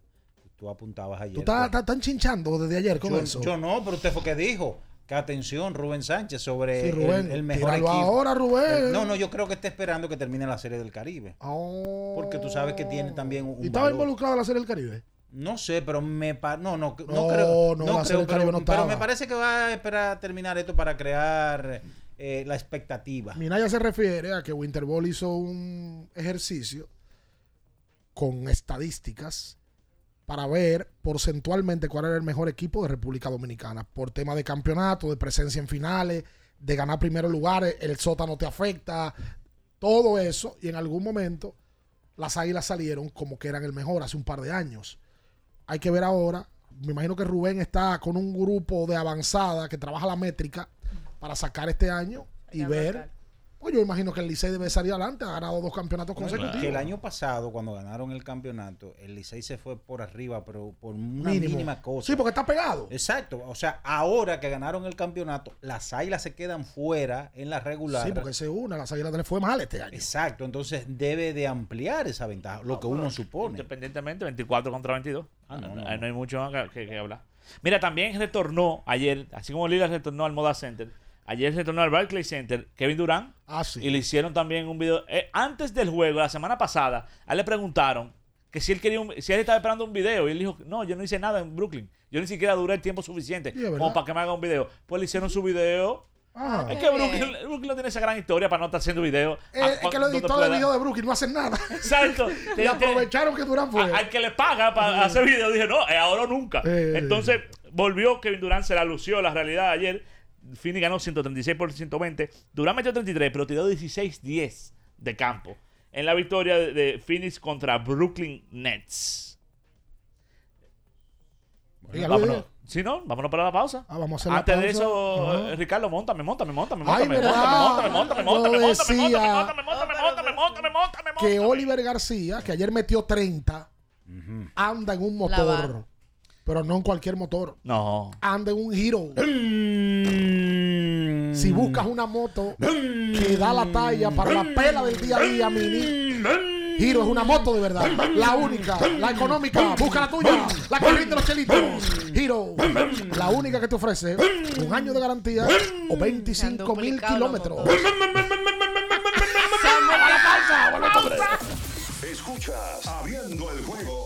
Tú apuntabas ayer. Tú estás, estás tan chinchando desde ayer con yo, eso. yo no, pero usted fue que dijo que atención, Rubén Sánchez, sobre Sí, Rubén, el, el mejor equipo. ahora, Rubén. No, no, yo creo que está esperando que termine la serie del Caribe. Porque tú sabes que tiene también un. ¿Y estaba involucrado en la Serie del Caribe? No sé, pero me pa- no, no, no, No, creo, no, creo, pero, no pero estaba. me parece que va a esperar a terminar esto para crear eh, la expectativa. Minaya se refiere a que Winterball hizo un ejercicio con estadísticas para ver porcentualmente cuál era el mejor equipo de República Dominicana. Por tema de campeonato, de presencia en finales, de ganar primeros lugares, el sótano te afecta, todo eso. Y en algún momento las águilas salieron como que eran el mejor hace un par de años. Hay que ver ahora. Me imagino que Rubén está con un grupo de avanzada que trabaja la métrica para sacar este año y ver. Pues yo imagino que el Licey debe salir adelante, ha ganado dos campeonatos consecutivos. Que el año pasado, cuando ganaron el campeonato, el Licey se fue por arriba, pero por una Mínimo. mínima cosa. Sí, porque está pegado. Exacto. O sea, ahora que ganaron el campeonato, las águilas se quedan fuera en la regular. Sí, porque se una, las águilas le fue mal este año. Exacto. Entonces debe de ampliar esa ventaja, lo que uno supone. Independientemente, 24 contra 22. Ah, no, no, no. Ahí no hay mucho más que, que- que hablar. Mira, también retornó ayer, así como Lila retornó al Moda Center, ayer retornó al Barclays Center Kevin Durant. Ah, sí. Y le hicieron también un video. eh, antes del juego, la semana pasada, a él le preguntaron que si él quería un- si él estaba esperando un video. Y él dijo, no, yo no hice nada en Brooklyn. Yo ni siquiera duré el tiempo suficiente Sí, como para que me haga un video. Pues le hicieron su video. Ah. es que Brooklyn, Brooklyn no tiene esa gran historia para no estar haciendo video. Eh, es que los editores de pueda. video de Brooklyn no hacen nada. Exacto. y aprovecharon que Durán fue. A- al que le paga para hacer video, dije, no, es ahora o nunca. Eh. Entonces, volvió Kevin Durant, se la lució la realidad ayer. Phoenix ganó 136 por 120. Durant metió 33, pero tiró 16-10 de campo. En la victoria de, de Phoenix contra Brooklyn Nets. Dígalo, vámonos. Si no, vámonos para la pausa. Ah, vamos a hacer la Antes de pausa. eso, Ajá. eh, Ricardo, montame, montame, montame, Ay, montame, ¿verdad? montame, montame, montame, montame, decía montame, montame, montame, montame, montame, que Oliver García, que ayer metió 30, anda en un La motor. Pero no en cualquier motor. No. Anda en un Hero. si buscas una moto que da la talla para la pela del día a día, mini. Hero es una moto de verdad. La única, la económica. Busca la tuya. La que rinde los chelitos. Hero, la única que te ofrece un año de garantía o 25 mil kilómetros. Escuchas Abriendo el juego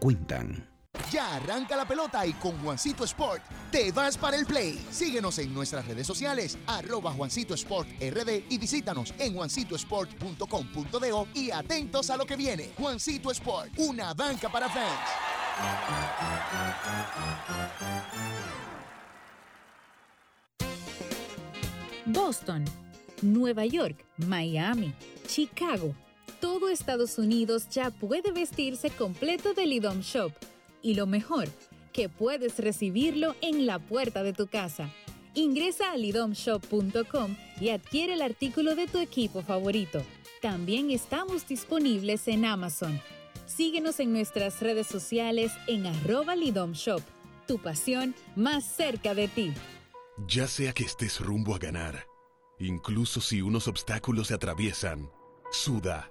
cuentan. Ya arranca la pelota y con Juancito Sport te vas para el play. Síguenos en nuestras redes sociales, arroba Juancito Sport RD y visítanos en juancitosport.com.do y atentos a lo que viene. Juancito Sport, una banca para fans. Boston, Nueva York, Miami, Chicago. Todo Estados Unidos ya puede vestirse completo del IDOM Shop. Y lo mejor, que puedes recibirlo en la puerta de tu casa. Ingresa a lidomshop.com y adquiere el artículo de tu equipo favorito. También estamos disponibles en Amazon. Síguenos en nuestras redes sociales en arroba lidomshop. Tu pasión más cerca de ti. Ya sea que estés rumbo a ganar, incluso si unos obstáculos se atraviesan, suda,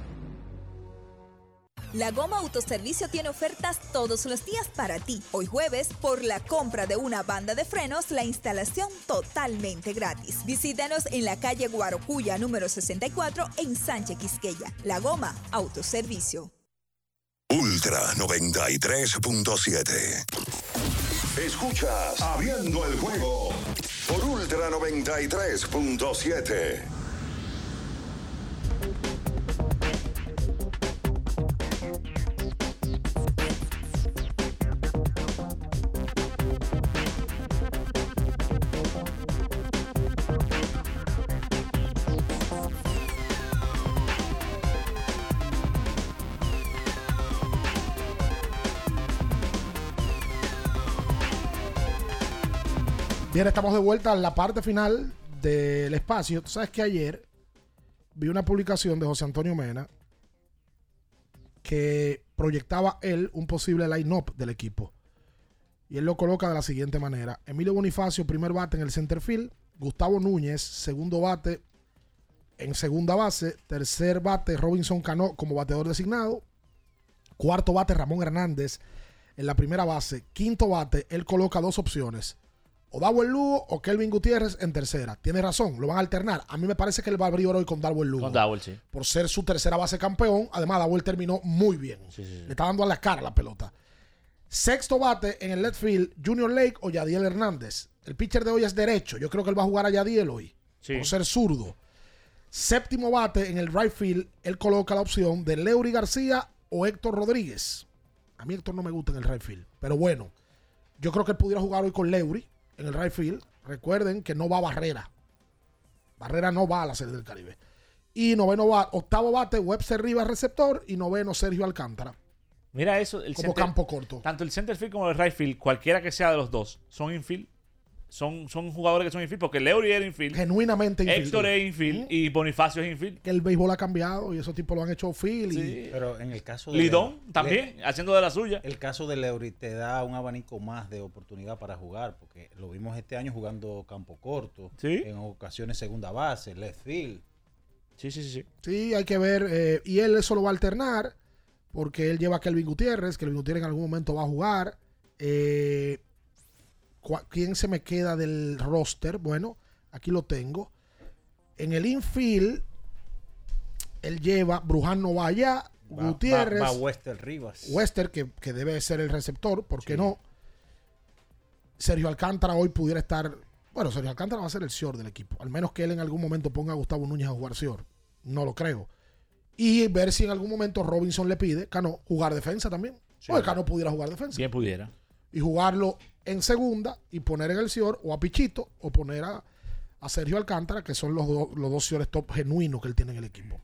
La Goma Autoservicio tiene ofertas todos los días para ti. Hoy jueves, por la compra de una banda de frenos, la instalación totalmente gratis. Visítanos en la calle Guarocuya número 64 en Sánchez Quisqueya. La Goma Autoservicio. Ultra 93.7. Escuchas Abriendo el juego por Ultra 93.7. Estamos de vuelta en la parte final del espacio. Tú sabes que ayer vi una publicación de José Antonio Mena que proyectaba él un posible line-up del equipo. Y él lo coloca de la siguiente manera. Emilio Bonifacio, primer bate en el center field. Gustavo Núñez, segundo bate en segunda base. Tercer bate, Robinson Cano como bateador designado. Cuarto bate, Ramón Hernández en la primera base. Quinto bate, él coloca dos opciones. O Darwin Lugo o Kelvin Gutiérrez en tercera. Tiene razón, lo van a alternar. A mí me parece que él va a abrir hoy con Darwin Lugo. Con Dowell, sí. Por ser su tercera base campeón. Además, Dowell terminó muy bien. Le está dando a la cara la pelota. Sexto bate en el left field, Junior Lake o Yadiel Hernández. El pitcher de hoy es derecho. Yo creo que él va a jugar a Yadiel hoy. Sí. Por ser zurdo. Séptimo bate en el right field, él coloca la opción de Leury García o Héctor Rodríguez. A mí Héctor no me gusta en el right field. Pero bueno, yo creo que él pudiera jugar hoy con Leury en el right field. Recuerden que no va Barrera. Barrera no va a la Serie del Caribe. Y noveno bate, octavo bate, Webster Rivas receptor. Y noveno, Sergio Alcántara. Mira eso, el Como center- campo corto. Tanto el center field como el right field, cualquiera que sea de los dos, son infield. Son, son jugadores que son infield porque Leury era infield. Genuinamente infield. Héctor es infield y Bonifacio es infield. Que el béisbol ha cambiado y esos tipos lo han hecho field. y- Pero en el caso de Lidón también, Le- haciendo de la suya. El caso de Leury te da un abanico más de oportunidad para jugar, porque lo vimos este año jugando campo corto, Sí. en ocasiones segunda base, left field. Sí, sí, sí. sí. Sí, hay que ver. eh, y él eso lo va a alternar porque él lleva a Kelvin Gutiérrez. Kelvin Gutiérrez en algún momento va a jugar. Eh, ¿Quién se me queda del roster? Bueno, aquí lo tengo. En el infield, él lleva, Bruján no va allá, Va- Gutiérrez, Va, va Wester Rivas. Wester, que, que debe ser el receptor, ¿por qué no? Sergio Alcántara hoy pudiera estar. Bueno, Sergio Alcántara va a ser el short del equipo. Al menos que él en algún momento ponga a Gustavo Núñez a jugar short. No lo creo. Y ver si en algún momento Robinson le pide, Cano, jugar defensa también. Sí. o el Cano pudiera jugar defensa. Bien pudiera. Y jugarlo en segunda y poner en el short o a Pichito o poner a, a Sergio Alcántara, que son los, do- los dos señores top genuinos que él tiene en el equipo.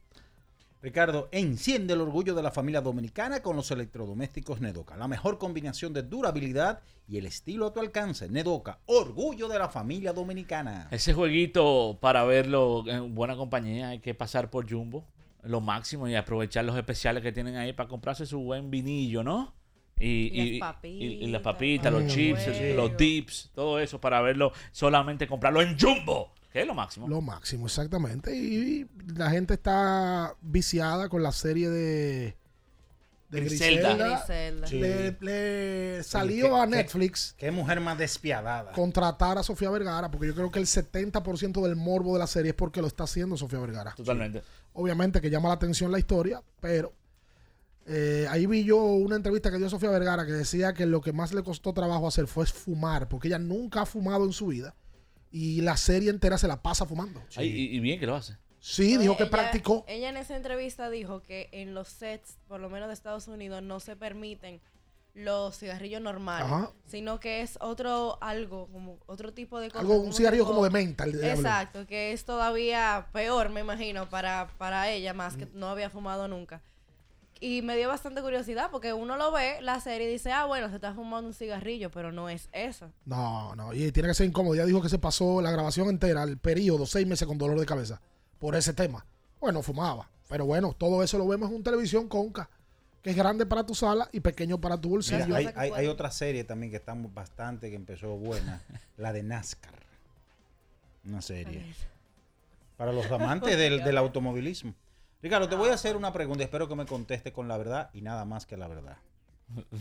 Ricardo, enciende el orgullo de la familia dominicana con los electrodomésticos Nedoca. La mejor combinación de durabilidad y el estilo a tu alcance. Nedoca, orgullo de la familia dominicana. Ese jueguito, para verlo en buena compañía, hay que pasar por Jumbo, lo máximo, y aprovechar los especiales que tienen ahí para comprarse su buen vinillo, ¿no? Y, Y las y- y- y las papitas, los chips, los dips, todo eso para verlo, solamente comprarlo en Jumbo, que es lo máximo. Lo máximo, exactamente. Y la gente está viciada con la serie de, de Griselda. Griselda. Griselda. Sí. Le, le salió ¿Qué- a Netflix Qué mujer más despiadada. contratar a Sofía Vergara, porque yo creo que el 70% del morbo de la serie es porque lo está haciendo Sofía Vergara. Totalmente. Obviamente que llama la atención la historia, pero eh, ahí vi yo una entrevista que dio Sofía Vergara que decía que lo que más le costó trabajo hacer fue fumar, porque ella nunca ha fumado en su vida y la serie entera se la pasa fumando. Ay, y, y bien que lo hace. Sí, dijo que Ella- practicó. Ella en esa entrevista dijo que en los sets, por lo menos de Estados Unidos, no se permiten los cigarrillos normales, Ajá. sino que es otro algo, como otro tipo de cosa, Algo, un cigarrillo tipo- como de menta. Exacto, que es todavía peor, me imagino, para, para ella, más Mm. que no había fumado nunca. Y me dio bastante curiosidad porque uno lo ve, la serie, y dice, ah, bueno, se está fumando un cigarrillo, pero no es eso. No, no, y tiene que ser incómodo. Ya dijo que se pasó la grabación entera, el periodo, seis meses con dolor de cabeza por ese tema. Bueno, fumaba. Pero bueno, todo eso lo vemos en un televisión conca, que es grande para tu sala y pequeño para tu bolsillo. Mira, hay, hay- hay otra serie también que está bastante, que empezó buena, la de NASCAR. Una serie. Para los amantes del, del automovilismo. Ricardo, te voy a hacer una pregunta y espero que me conteste con la verdad y nada más que la verdad.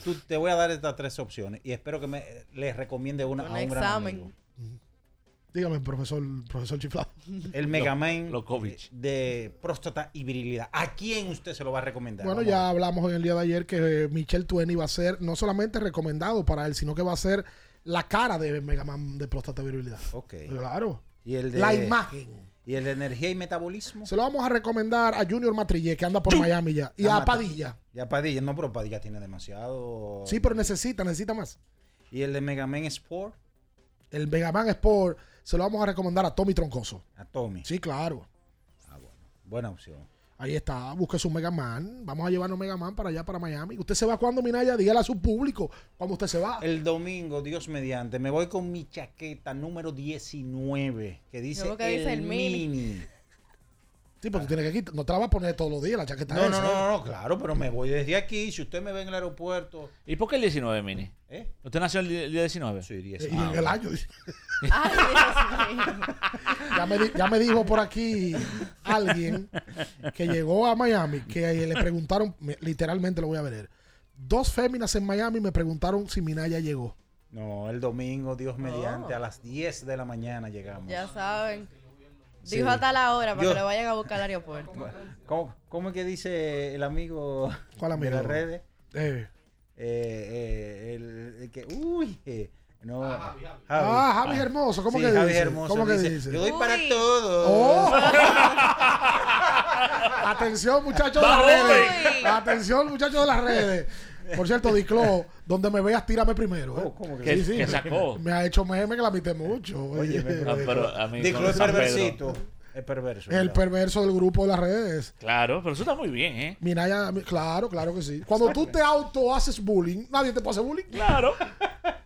Tú- te voy a dar estas tres opciones y espero que me les recomiende una Un a un gran examen. amigo. Dígame, profesor, profesor Chiflado. El Megaman Lokovic. de próstata y virilidad. ¿A quién usted se lo va a recomendar? Bueno, Vamos ya hablamos en el día de ayer que eh, Michelle Twenty va a ser no solamente recomendado para él, sino que va a ser la cara de Mega Man de próstata virilidad. Ok. Claro. Y el de, La imagen. ¿Y el de energía y metabolismo? Se lo vamos a recomendar a Junior Matrillé, que anda por Miami ya. Y Ah, a Padilla. Y a Padilla. No, pero Padilla tiene demasiado. Sí, pero necesita, necesita más. ¿Y el de Megaman Sport? El Mega Man Sport se lo vamos a recomendar a Tommy Troncoso. A Tommy. Sí, claro. Buena opción. Ahí está, busque su Mega Man. Vamos a llevarnos Mega Man para allá, para Miami. ¿Usted se va cuando, Minaya? Dígale a su público cuando usted se va. El domingo, Dios mediante, me voy con mi chaqueta número 19, que dice, que el, dice el mini. mini. Sí, pero tú tienes que quitar. No te la vas a poner todos los días la chaqueta No, no, esa, no, ¿eh? no, no, claro, pero me voy desde aquí. Si usted me ve en el aeropuerto. ¿Y por qué el 19, Mini? ¿Eh? ¿Usted nació el día el día 19? Sí, 10. Y en el año. dice. Ay, Dios mío. Ya me, ya me dijo por aquí alguien que llegó a Miami que le preguntaron, me- literalmente lo voy a ver. Dos féminas en Miami me preguntaron si Minaya llegó. No, el domingo, Dios mediante, a las 10 de la mañana llegamos. Ya saben. Sí. Dijo hasta la hora para Yo- que le vayan a buscar al aeropuerto. ¿Cómo, cómo es que dice el amigo ¿Cuál amigo? de las redes? Eh. Eh, eh, el, el que, uy, eh, no. Javi. Ah, Javi Hermoso, ¿cómo Sí, que Javi dice? Hermoso ¿Cómo que dice, dice? Yo doy para Uy. todo. ¡Oh! Atención, muchachos de las ¡Va, redes. Atención, muchachos de las redes. Por cierto, Diclo, donde me veas, tírame primero. ¿eh? Oh, ¿cómo que ¿Qué- Sí, sí, qué me- sacó? Me ha hecho meme que la mité mucho. Oye, Ah, pero a mí Diclo es perversito. Es perverso. El perverso del grupo de las redes. Claro, pero eso está muy bien, ¿eh? Minaya, mi- claro, claro que sí. Cuando tú te auto haces bullying, nadie te puede hacer bullying. Claro.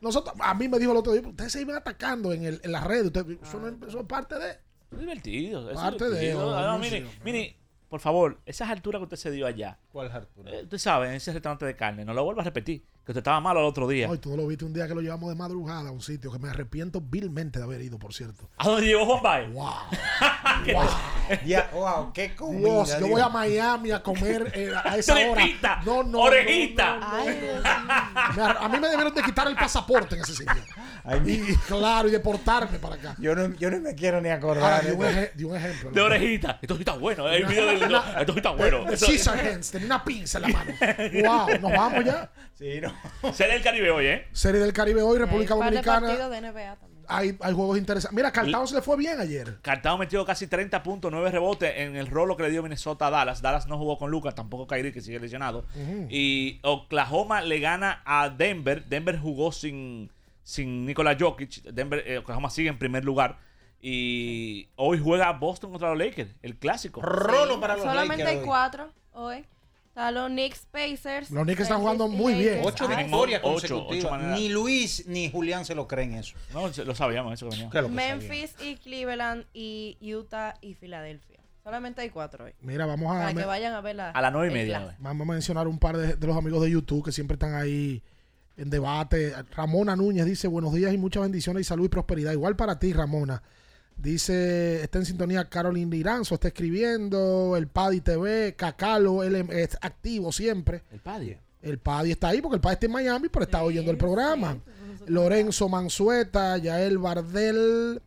Nosotros, a mí me dijo el otro día, ustedes se iban atacando en, el, en las redes. Ustedes, eso, no- eso es parte de. Es divertido. Es Parte de- divertido. Ah, no, no, mire, mire, por favor, esas alturas que usted se dio allá. ¿Cuál es Arturo? eh, usted sabe, en ese restaurante de carne, no lo vuelva a repetir. Que usted estaba malo el otro día. Ay, tú no lo viste un día que lo llevamos de madrugada a un sitio que me arrepiento vilmente de haber ido, por cierto. ¿A dónde llegó Juan Baez? ¡Wow! Ya, wow, qué comida. Dios, yo Dios. voy a Miami a comer eh, a esa hora. No, no. orejita. no, no, no. Ay, a mí me debieron de quitar el pasaporte en ese sitio. Ay, Y claro, y deportarme para acá. yo, no, yo no me quiero ni acordar. un, de- un ejemplo. De orejita. Esto sí está bueno. El video del Esto sí está bueno. De Eso- Caesar Hands, tenía una pinza en la mano. ¡Wow! Nos vamos ya. Sí, no. Serie del Caribe hoy, ¿eh? Serie del Caribe hoy, República Hay Dominicana. partidos de NBA también. Hay, hay juegos interesantes. Mira, Cartao se le fue bien ayer. Cartao metió casi 30 puntos, 9 rebotes en el rolo que le dio Minnesota a Dallas. Dallas no jugó con Lucas, tampoco Kyrie, que sigue lesionado. Y Oklahoma le gana a Denver. Denver jugó sin, sin Nikola Jokic. Denver, eh, Oklahoma sigue en primer lugar. Y hoy juega Boston contra los Lakers, el clásico. Solamente hay cuatro hoy. Están los Knicks Pacers. Los Knicks están jugando muy bien. Ocho Ah, victorias ocho, consecutivas. ocho ni Luis ni Julián se lo creen eso. No, lo sabíamos eso que venía. Claro que Memphis y Cleveland y Utah y Filadelfia. Solamente hay cuatro hoy. Mira, vamos a, Para que vayan a ver la. A las nueve y media. vamos a mencionar un par de, de los amigos de YouTube que siempre están ahí en debate. Ramona Núñez dice buenos días y muchas bendiciones y salud y prosperidad. Igual para ti, Ramona. Dice, está en sintonía Carolyn Liranzo, está escribiendo, el Paddy TV, Cacalo, él es activo siempre. El Paddy. El Paddy está ahí porque el Paddy está en Miami, pero está oyendo el programa. Lorenzo Mansueta, Yael Bardel,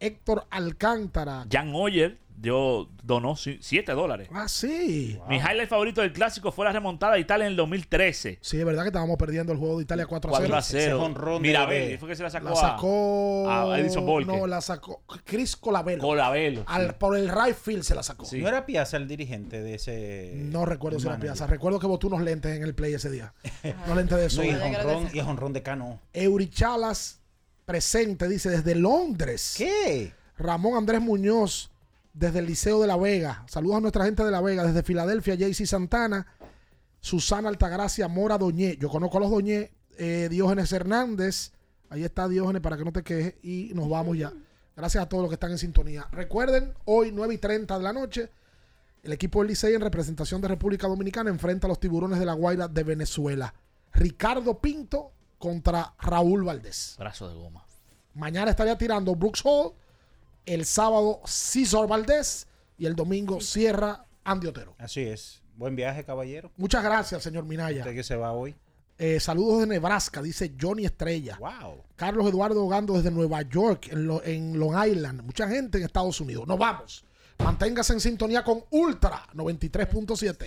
Héctor Alcántara. Jan Oyer dio, donó 7 dólares. Ah, sí. Mi highlight favorito del clásico fue la remontada de Italia en el 2013. Sí, es verdad que estábamos perdiendo el juego de Italia 4 a 0. 4 a 0. Mirabelli fue que se la sacó, La sacó. a, a Edison Volker. No, la sacó. Chris Colabello. Colabello, Al- sí. Por el right field se la sacó. ¿No era Piazza el dirigente de ese. No recuerdo si era? Piazza. Recuerdo que botó unos lentes en el play ese día. unos lentes de No, sol. y jonrón, y jonrón de Cano. Eurichalas presente, dice, desde Londres. ¿Qué? Ramón Andrés Muñoz, desde el Liceo de La Vega. Saludos a nuestra gente de La Vega. Desde Filadelfia, JC Santana. Susana Altagracia Mora Doñé. Yo conozco a los Doñé. Eh, Diógenes Hernández. Ahí está Diógenes para que no te quejes. Y nos vamos ya. Gracias a todos los que están en sintonía. Recuerden, hoy 9 y 30 de la noche, el equipo del Licey en representación de República Dominicana enfrenta a los tiburones de la Guaira de Venezuela. Ricardo Pinto contra Raúl Valdés. Brazo de goma. Mañana estaría tirando Brooks Hall. El sábado César Valdés. Y el domingo cierra Andy Otero. Así es. Buen viaje, caballero. Muchas gracias, señor Minaya. Usted que se va hoy. Eh, saludos de Nebraska, dice Johnny Estrella. Wow. Carlos Eduardo Gando desde Nueva York, en, lo- en Long Island. Mucha gente en Estados Unidos. Nos vamos. Manténgase en sintonía con Ultra 93.7.